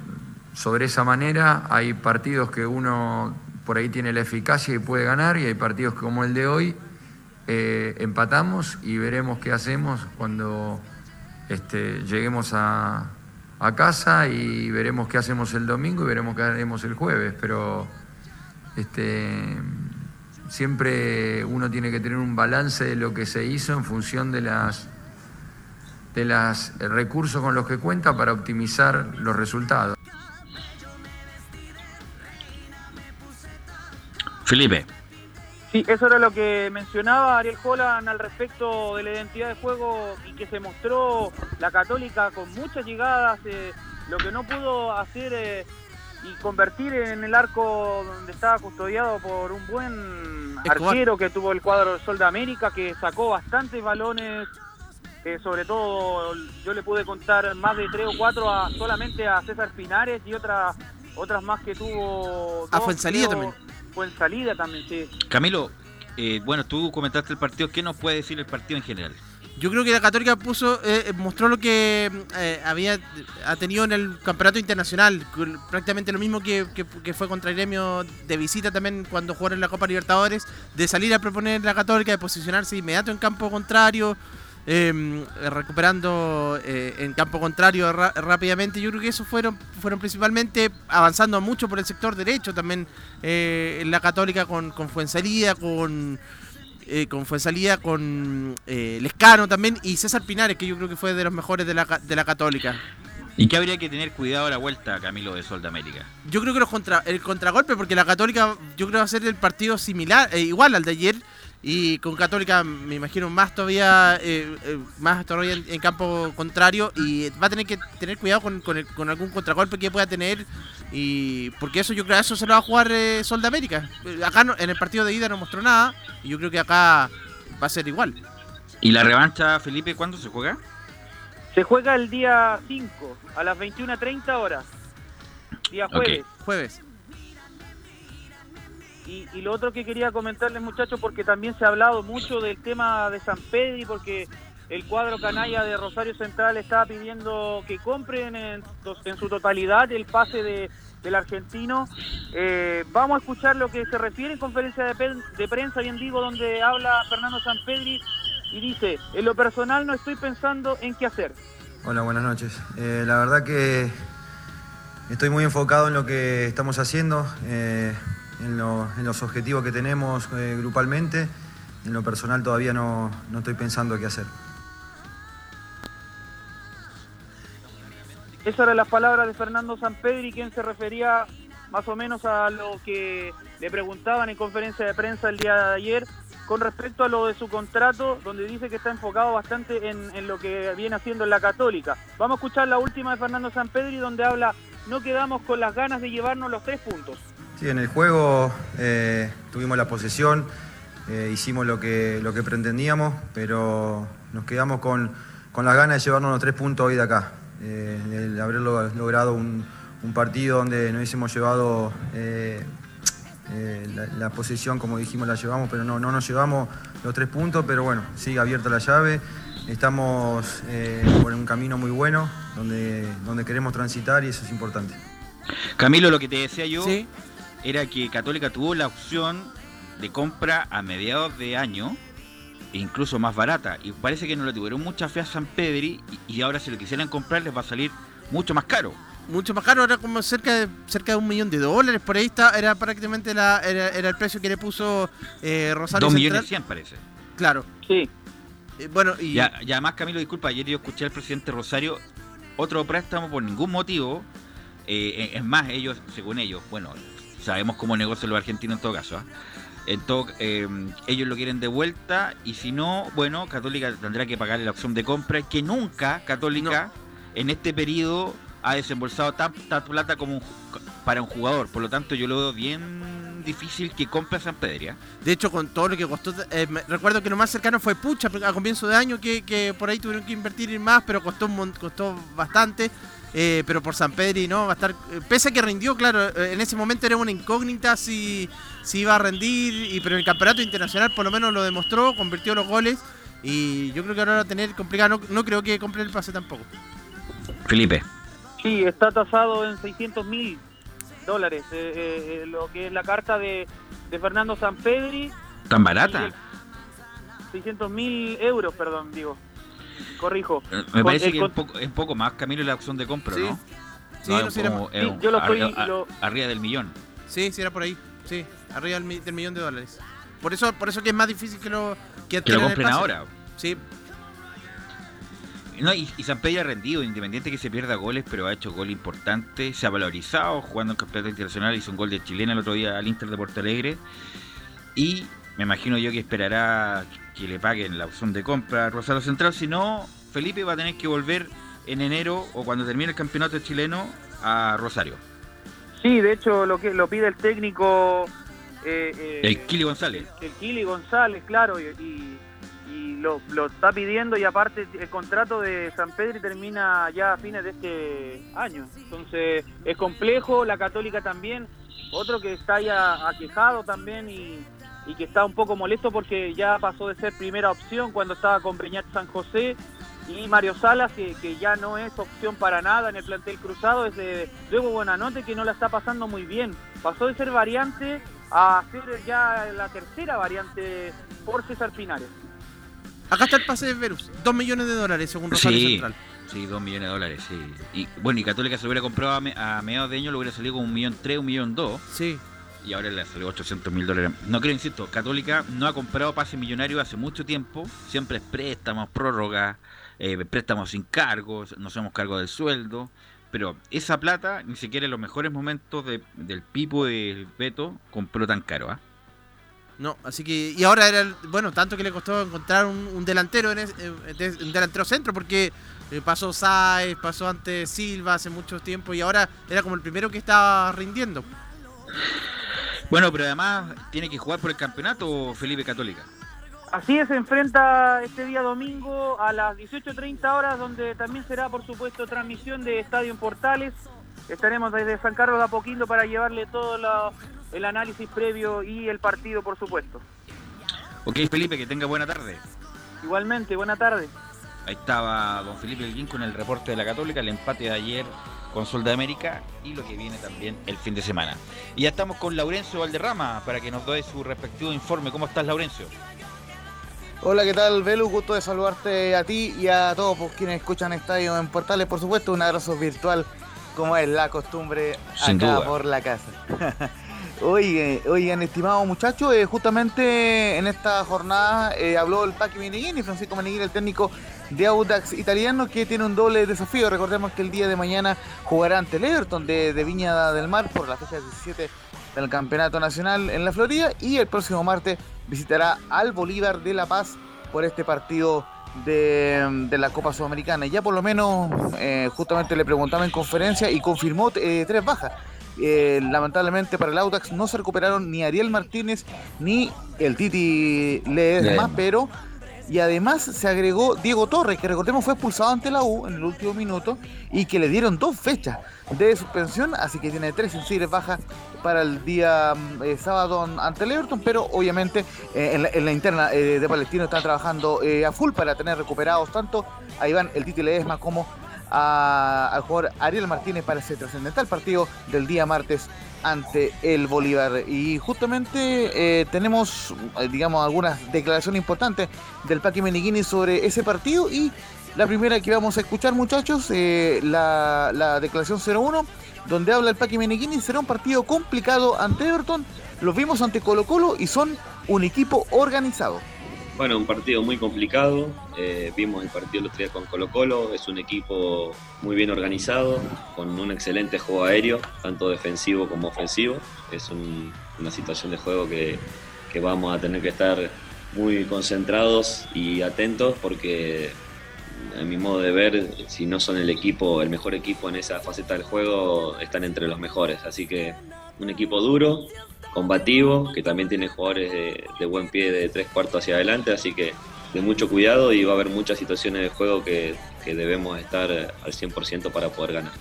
T: sobre esa manera hay partidos que uno por ahí tiene la eficacia y puede ganar y hay partidos como el de hoy eh, empatamos y veremos qué hacemos cuando este, lleguemos a, casa y veremos qué hacemos el domingo y veremos qué haremos el jueves, pero este, siempre uno tiene que tener un balance de lo que se hizo en función de las de los recursos con los que cuenta para optimizar los resultados.
E: Felipe.
S: Sí, eso era lo que mencionaba Ariel Holland al respecto de la identidad de juego y que se mostró la Católica con muchas llegadas, eh, lo que no pudo hacer eh, y convertir en el arco donde estaba custodiado por un buen arquero que tuvo el cuadro del Sol de América, que sacó bastantes balones, eh, sobre todo yo le pude contar más de tres o cuatro a, solamente a César Pinares y otras otras más que tuvo...
K: A
S: dos,
K: Fuensalida
S: creo.
K: también.
S: Fuensalida también, sí.
E: Camilo, eh, bueno, tú comentaste el partido. ¿Qué nos puede decir el partido en general?
K: Yo creo que la Católica puso, eh, mostró lo que eh, había ha tenido en el campeonato internacional, prácticamente lo mismo que, que- que fue contra el gremio de visita también cuando jugaron en la Copa Libertadores, de salir a proponer la Católica, de posicionarse inmediato en campo contrario, eh, recuperando eh, en campo contrario ra- rápidamente. Yo creo que eso fueron, fueron principalmente avanzando mucho por el sector derecho también eh, en la Católica con, con Fuensalida, con eh, con Fuensalida, con Lescano también y César Pinares, que yo creo que fue de los mejores de la, de la Católica.
E: ¿Y qué habría que tener cuidado a la vuelta, Camilo, de Sol de América?
K: Yo creo que los contra, el contragolpe, porque la Católica yo creo que va a ser el partido similar, igual al de ayer, y con Católica me imagino más todavía, eh, eh, más todavía en, en campo contrario, y va a tener que tener cuidado con, con el- con algún contragolpe que pueda tener, y porque eso yo creo que eso se lo va a jugar eh, Sol de América. Eh, Acá no- en el partido de ida no mostró nada, y yo creo que acá va a ser igual.
E: ¿Y la revancha, Felipe, cuándo se juega?
S: Se juega el día 5 a las 21.30 horas. Día jueves.
K: Jueves.
S: Y, lo otro que quería comentarles, muchachos, porque también se ha hablado mucho del tema de San Pedri, porque el cuadro canalla de Rosario Central está pidiendo que compren en, su totalidad el pase de, del argentino. Eh, vamos a escuchar lo que se refiere en conferencia de, prensa, bien digo, donde habla Fernando Sanpedri y dice, en lo personal no estoy pensando en qué hacer.
U: Hola, buenas noches. Eh, la verdad que estoy muy enfocado en lo que estamos haciendo, eh, en, lo- en los objetivos que tenemos eh, grupalmente. En lo personal todavía no, no estoy pensando qué hacer.
S: Esas eran las palabras de Fernando Sanpedri, quien se refería más o menos a lo que le preguntaban en conferencia de prensa el día de ayer con respecto a lo de su contrato, donde dice que está enfocado bastante en, en lo que viene haciendo en la Católica. Vamos a escuchar la última de Fernando Sanpedri, donde habla, no quedamos con las ganas de llevarnos los tres puntos.
U: Sí, en el juego eh, tuvimos la posesión, eh, hicimos lo que, lo que pretendíamos, pero nos quedamos con, con las ganas de llevarnos los tres puntos hoy de acá. Eh, el haber lo- logrado un, un partido donde nos hubiésemos llevado eh, eh, la, la posesión, como dijimos, la llevamos, pero no, no nos llevamos los tres puntos, pero bueno, sigue abierta la llave. Estamos eh, por un camino muy bueno donde, donde queremos transitar y eso es importante.
E: Camilo, lo que te decía yo era que Católica tuvo la opción de compra a mediados de año, e incluso más barata, y parece que no le tuvieron mucha fe a San Pedri, y, y ahora si lo quisieran comprar les va a salir mucho más caro.
K: Mucho más caro, era como cerca de cerca de un millón de dólares, por ahí está, era prácticamente la, era, era el precio que le puso eh, Rosario
E: Dos millones cien parece.
K: Claro.
S: Sí.
K: bueno, y,
E: Y, a- y además, Camilo, disculpa, ayer yo escuché al presidente Rosario otro préstamo por ningún motivo. eh, es más, ellos, según ellos, bueno, sabemos cómo negocian los argentinos en todo caso. ¿ah? En todo, eh, ellos lo quieren de vuelta y si no, bueno, Católica tendrá que pagarle la opción de compra que nunca Católica en este periodo ha desembolsado tan- tanta plata como un para un jugador. Por lo tanto, yo lo veo bien difícil que compre a San Pedria.
K: De hecho, con todo lo que costó, eh, recuerdo que lo más cercano fue Pucha a comienzo de año, que, que por ahí tuvieron que invertir más, pero costó, costó bastante. Eh, pero por San Pedri no va a estar. eh, Pese a que rindió, claro, eh, en ese momento era una incógnita si, si iba a rendir, y, pero en el campeonato internacional por lo menos lo demostró, convirtió los goles. Y yo creo que ahora va a tener complicado. No, no creo que compre el pase tampoco.
E: Felipe.
S: Sí, está tasado en 600 mil dólares, eh, lo que es la carta de, de Fernando Sanpedri,
E: ¿Tan barata?
S: 600 mil euros, perdón, digo. Corrijo.
E: Me
S: Con
E: parece que es poco, es poco más Camilo la opción de compra,
K: Sí.
E: ¿no?
K: Sí,
E: No,
K: no, sí, era- sí, yo lo estoy-
E: arriba, a-
K: lo-
E: arriba del millón.
K: Sí, sí, era por ahí. Sí, arriba del, mi- del millón de dólares. Por eso, por eso que es más difícil que lo que,
E: Que lo compren ahora.
K: Sí,
E: No, y, y San Pedro ha rendido, independiente que se pierda goles, pero ha hecho gol importante, se ha valorizado jugando en campeonato internacional, hizo un gol de chilena el otro día al Inter de Porto Alegre. Y me imagino yo que esperará que le paguen la opción de compra a Rosario Central, si no, Felipe va a tener que volver en enero o cuando termine el campeonato chileno a Rosario.
S: Sí, de hecho lo que lo pide el técnico eh, eh,
E: El Kili González.
S: el Kili González, claro, y, y- y lo, lo está pidiendo y aparte el contrato de San Pedro termina ya a fines de este año. Entonces es complejo, la Católica también, otro que está ya aquejado también y, y que está un poco molesto porque ya pasó de ser primera opción cuando estaba con Beñat San José y Mario Salas, que, que ya no es opción para nada en el plantel cruzado, desde luego Buenanote que no la está pasando muy bien. Pasó de ser variante a ser ya la tercera variante por César Pinares.
K: acá está el pase de Verus. Dos millones de dólares según Rosario
E: Sí,
K: Central.
E: sí, dos millones de dólares, sí. Y bueno, y Católica se lo hubiera comprado a, me- a mediados de año, lo hubiera salido con un millón tres, un millón dos.
K: Sí.
E: Y ahora le salió 800 mil dólares. No creo, insisto, Católica no ha comprado pase millonario hace mucho tiempo. Siempre es préstamos, prórroga, eh, préstamos sin cargos, no hacemos cargo del sueldo. Pero esa plata, ni siquiera en los mejores momentos de- del Pipo del Beto, compró tan caro, ¿ah?
K: No, así que. Y ahora era. Bueno, tanto que le costó encontrar un, delantero, en es- eh, un delantero centro, porque eh, pasó Saez, pasó antes Silva hace mucho tiempo y ahora era como el primero que estaba rindiendo.
E: Bueno, pero además tiene que jugar por el campeonato Felipe Católica.
S: Así es, se enfrenta este día domingo a las 18.30 horas, donde también será, por supuesto, transmisión de Estadio en Portales. Estaremos desde San Carlos de Apoquindo para llevarle todos los, el análisis previo y el partido, por supuesto.
E: Ok, Felipe, que tenga buena tarde.
S: Igualmente, buena tarde.
E: Ahí estaba don Felipe Elguín con el reporte de la Católica, el empate de ayer con Sol de América y lo que viene también el fin de semana. Y ya estamos con Laurencio Valderrama para que nos dé su respectivo informe. ¿Cómo estás, Laurencio?
I: Hola, ¿qué tal, Belu? Gusto de saludarte a ti y a todos por quienes escuchan Estadio en Portales. Por supuesto, un abrazo virtual, como es la costumbre
E: Sin
I: acá
E: duda.
I: por la casa. *laughs* Oye, oigan, estimados muchachos, eh, justamente en esta jornada eh, habló el Paqui Meneghini, Francisco Meneghini, el técnico de Audax italiano, que tiene un doble desafío. Recordemos que el día de mañana jugará ante el Everton de, de Viña del Mar por la fecha 17 del Campeonato Nacional en la Florida y el próximo martes visitará al Bolívar de La Paz por este partido de, la Copa Sudamericana. Ya por lo menos, eh, justamente le preguntaba en conferencia y confirmó tres bajas. Eh, lamentablemente para el Audax no se recuperaron ni Ariel Martínez ni el Titi Ledesma, pero y además se agregó Diego Torres, que recordemos fue expulsado ante la U en el último minuto y que le dieron dos fechas de suspensión, así que tiene tres sensibles bajas para el día mm, eh, sábado ante el Everton, pero obviamente eh, en, la, en la interna eh, de Palestino están trabajando a full para tener recuperados tanto a Iván el Titi Ledesma como a- jugador Ariel Martínez para ese trascendental partido del día martes ante el Bolívar. Y justamente eh, tenemos, eh, digamos, algunas declaraciones importantes del Paqui Meneghini sobre ese partido y la primera que vamos a escuchar, muchachos, eh, la, la declaración 01, donde habla el Paqui Meneghini, será un partido complicado ante Everton, los vimos ante Colo Colo y son un equipo organizado.
V: Bueno, un partido muy complicado. eh, vimos el partido el otro día con Colo Colo. Es un equipo muy bien organizado, con un excelente juego aéreo, tanto defensivo como ofensivo. Es un- una situación de juego que, que vamos a tener que estar muy concentrados y atentos porque, a mi modo de ver, si no son el equipo, el mejor equipo en esa faceta del juego, están entre los mejores. Así que un equipo duro, combativo, que también tiene jugadores de, de buen pie de tres cuartos hacia adelante, así que de mucho cuidado y va a haber muchas situaciones de juego que, que debemos estar al 100% para poder ganar.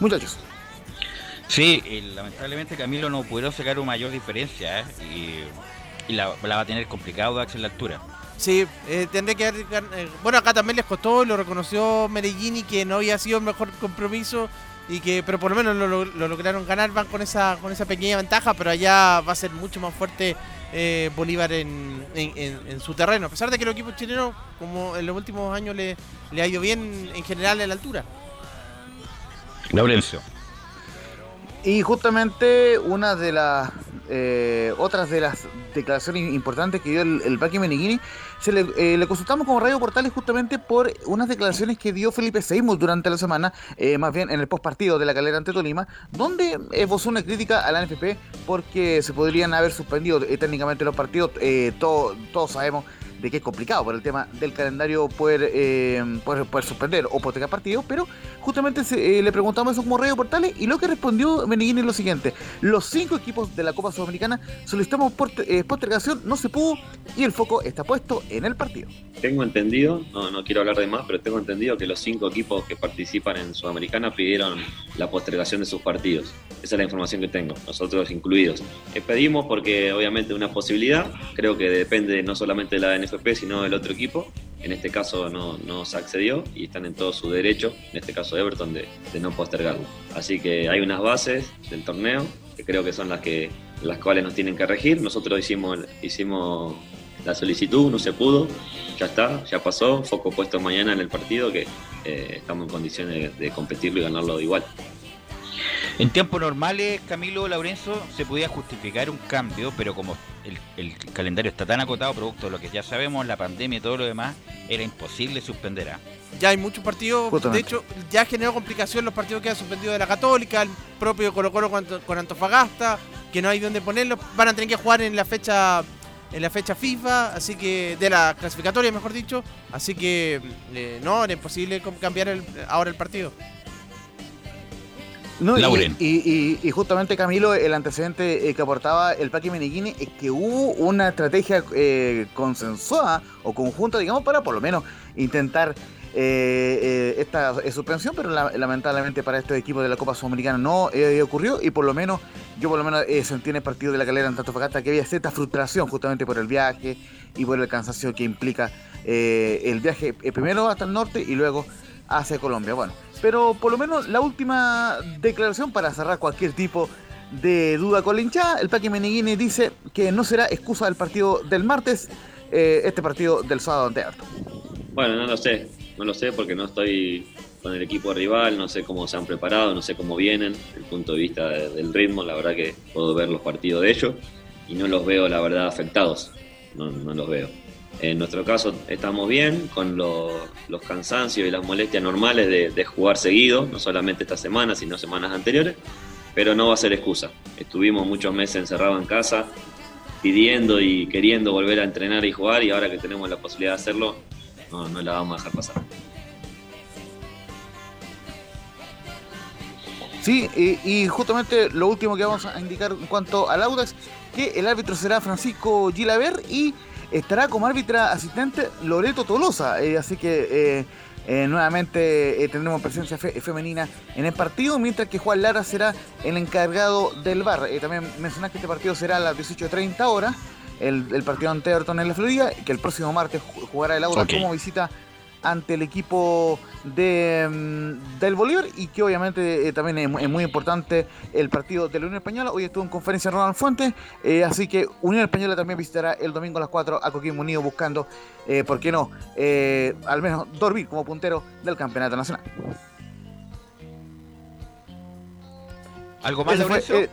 I: Muchachos.
E: Sí, y lamentablemente Camilo no pudieron sacar una mayor diferencia ¿eh? y, y la, la va a tener complicado Dax en la altura.
K: Sí, eh, tendré que haber eh, bueno, acá también les costó, lo reconoció Meregini que no había sido el mejor compromiso y que pero por lo menos lo, lo- lo lograron ganar, van con esa con esa pequeña ventaja, pero allá va a ser mucho más fuerte eh, Bolívar en, en- en- en su terreno, a pesar de que el equipo chileno, como en los últimos años le, le ha ido bien en general en la altura.
E: Laurencio.
I: Y justamente una de las eh, otras de las declaraciones importantes que dio el, el Paqui Meneghini, se le, eh, le consultamos como Radio Portales justamente por unas declaraciones que dio Felipe Seymour durante la semana, eh, más bien en el postpartido de la calera ante Tolima, donde esbozó una crítica a la porque se podrían haber suspendido eh, técnicamente los partidos. Eh, todo- todos sabemos que es complicado por el tema del calendario poder, eh, poder, poder suspender o postergar partidos, pero justamente eh, le preguntamos eso como Radio Portales y lo que respondió Meneghini es lo siguiente: los cinco equipos de la Copa Sudamericana solicitamos eh, postergación, no se pudo y el foco está puesto en el partido.
V: Tengo entendido, no, no quiero hablar de más, pero tengo entendido que los cinco equipos que participan en Sudamericana pidieron la postergación de sus partidos. Esa es la información que tengo, nosotros incluidos. Pedimos porque obviamente una posibilidad, creo que depende no solamente de la Sino del otro equipo. En este caso no, no se accedió y están en todo su derecho, en este caso Everton, de, de no postergarlo. Así que hay unas bases del torneo que creo que son las que las cuales nos tienen que regir. Nosotros hicimos, hicimos la solicitud, no se pudo, ya está, ya pasó, foco puesto mañana en el partido que eh, estamos en condiciones de competirlo y ganarlo igual.
E: En tiempos normales, Camilo Laurenzo, se podía justificar un cambio, pero como el, el calendario está tan acotado, producto de lo que ya sabemos, la pandemia y todo lo demás, era imposible suspender. ¿ah?
K: Ya hay muchos partidos,
E: Justamente.
K: de hecho, ya generó complicación los partidos que han suspendido de la Católica, el propio Colo Colo con, con Antofagasta, que no hay dónde ponerlos, van a tener que jugar en la fecha en la fecha FIFA, así que de la clasificatoria, mejor dicho, así que eh, no, era imposible cambiar el- ahora el partido.
I: No, y,
K: Lauren.
I: y, y- y justamente Camilo, el antecedente eh, que aportaba el Paqui Meneghini es que hubo una estrategia eh, consensuada o conjunta, digamos, para por lo menos intentar eh, eh, esta suspensión, pero la- lamentablemente para estos equipos de la Copa Sudamericana no eh, ocurrió y por lo menos yo por lo menos sentí en el partido de la calera en Antofagasta que había cierta frustración justamente por el viaje y por el cansancio que implica el viaje primero hasta el norte y luego hacia Colombia. Bueno, pero por lo menos la última declaración para cerrar cualquier tipo de duda con la hinchada, el Paqui Meneghini dice que no será excusa del partido del martes, este partido del sábado ante Arto.
V: Bueno, no lo sé, no lo sé porque no estoy con el equipo rival, no sé cómo se han preparado, no sé cómo vienen, desde el punto de vista del ritmo, la verdad que puedo ver los partidos de ellos y no los veo, la verdad, afectados, no, los veo. En nuestro caso estamos bien con los, cansancios y las molestias normales de, jugar seguido, no solamente esta semana, sino semanas anteriores, pero no va a ser excusa. Estuvimos muchos meses encerrados en casa pidiendo y queriendo volver a entrenar y jugar y ahora que tenemos la posibilidad de hacerlo, no, no la vamos a dejar pasar.
I: Sí, y, justamente lo último que vamos a indicar en cuanto al Audax, que el árbitro será Francisco Gilaver y estará como árbitra asistente Loreto Tolosa. Eh, así que eh, eh, nuevamente tendremos presencia femenina en el partido, mientras que Juan Lara será el encargado del bar. también mencionar que este partido será a las 18.30 horas, el, partido ante Everton en la Florida, que el próximo martes jugará el Audax como visita ante el equipo de, mm, del Bolívar y que obviamente eh, también es, muy importante el partido de la Unión Española. Hoy estuvo en conferencia Ronald Fuentes, eh, así que Unión Española también visitará el domingo a las 4 a Coquimbo Unido buscando, eh, ¿por qué no?, al menos dormir como puntero del Campeonato Nacional.
E: ¿Algo más, de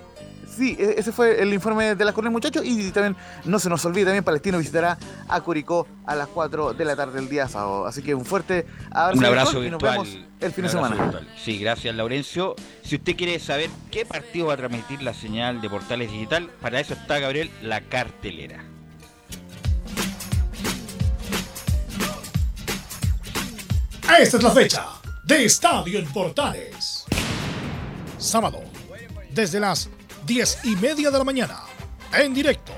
I: Sí, e-, ese fue el informe de la Cornell, muchachos. Y también no se nos olvide, también Palestino visitará a Curicó a las 4 de la tarde del día sábado. Así que un fuerte
E: abrazo. Un abrazo y
I: nos vemos el fin de semana.
E: Sí, gracias, Laurencio. Si usted quiere saber qué partido va a transmitir la señal de Portales Digital, para eso está, Gabriel, la cartelera.
N: Esta es la fecha de Estadio en Portales. Sábado, desde las 10 y media de la mañana, en directo,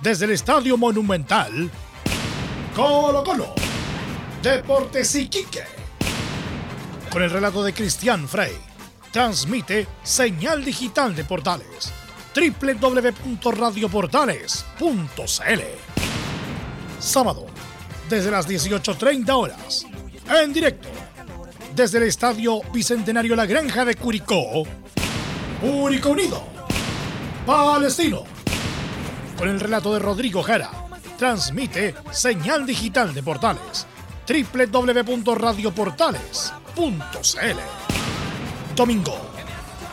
N: desde el Estadio Monumental, Colo Colo, Deportes Iquique. Con el relato de Cristian Frey, transmite señal digital de portales www.radioportales.cl. Sábado, desde las 18.30 horas, en directo, desde el Estadio Bicentenario La Granja de Curicó, Curicó Unido Palestino. Con el relato de Rodrigo Jara, transmite señal digital de portales www.radioportales.cl. Domingo,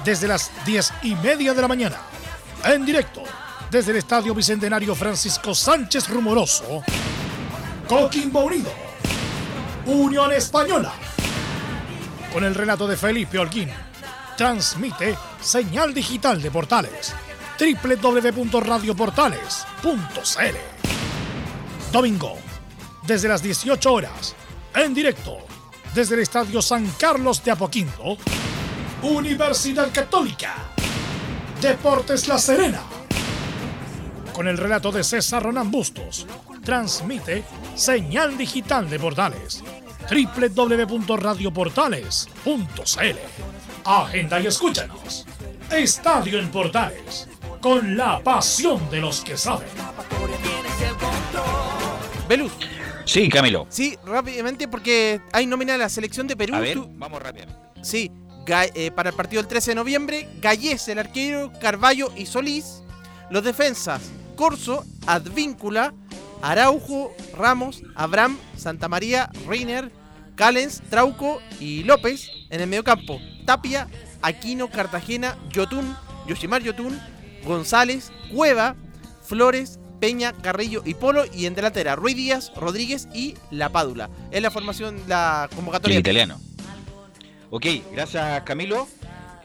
N: desde las 10 y media de la mañana, en directo desde el Estadio Bicentenario Francisco Sánchez Rumoroso, Coquimbo Unido, Unión Española. Con el relato de Felipe Holguín, transmite señal digital de portales www.radioportales.cl. Domingo, desde las 18 horas, en directo, desde el Estadio San Carlos de Apoquindo, Universidad Católica, Deportes La Serena. Con el relato de César Ronan Bustos, transmite señal digital de portales www.radioportales.cl. Agenda y escúchanos. Estadio en Portales con la pasión de los que saben.
K: Velus.
E: Sí, Camilo.
K: Sí, rápidamente porque hay nómina de la selección de Perú.
E: A ver, vamos rápido.
K: Sí, eh, para el partido del 13 de noviembre, Gallés, el arquero, Carballo y Solís. Los defensas, Corso, Advíncula, Araujo, Ramos, Abraham, Santa María, Reiner, Callens, Trauco y López. En el mediocampo, Tapia, Aquino, Cartagena, Yotun, Yoshimar Yotun, González, Cueva, Flores, Peña, Carrillo y Polo. Y en delantera, Ruiz Díaz, Rodríguez y La Pádula. Es la formación, la convocatoria.
E: El italiano. Ok, gracias Camilo.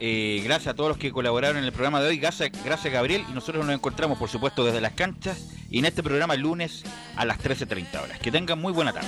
E: Eh, gracias a todos los que colaboraron en el programa de hoy. Gracias, gracias Gabriel. Y nosotros nos encontramos, por supuesto, desde las canchas y en este programa el lunes a las 13.30 horas. Que tengan muy buena tarde.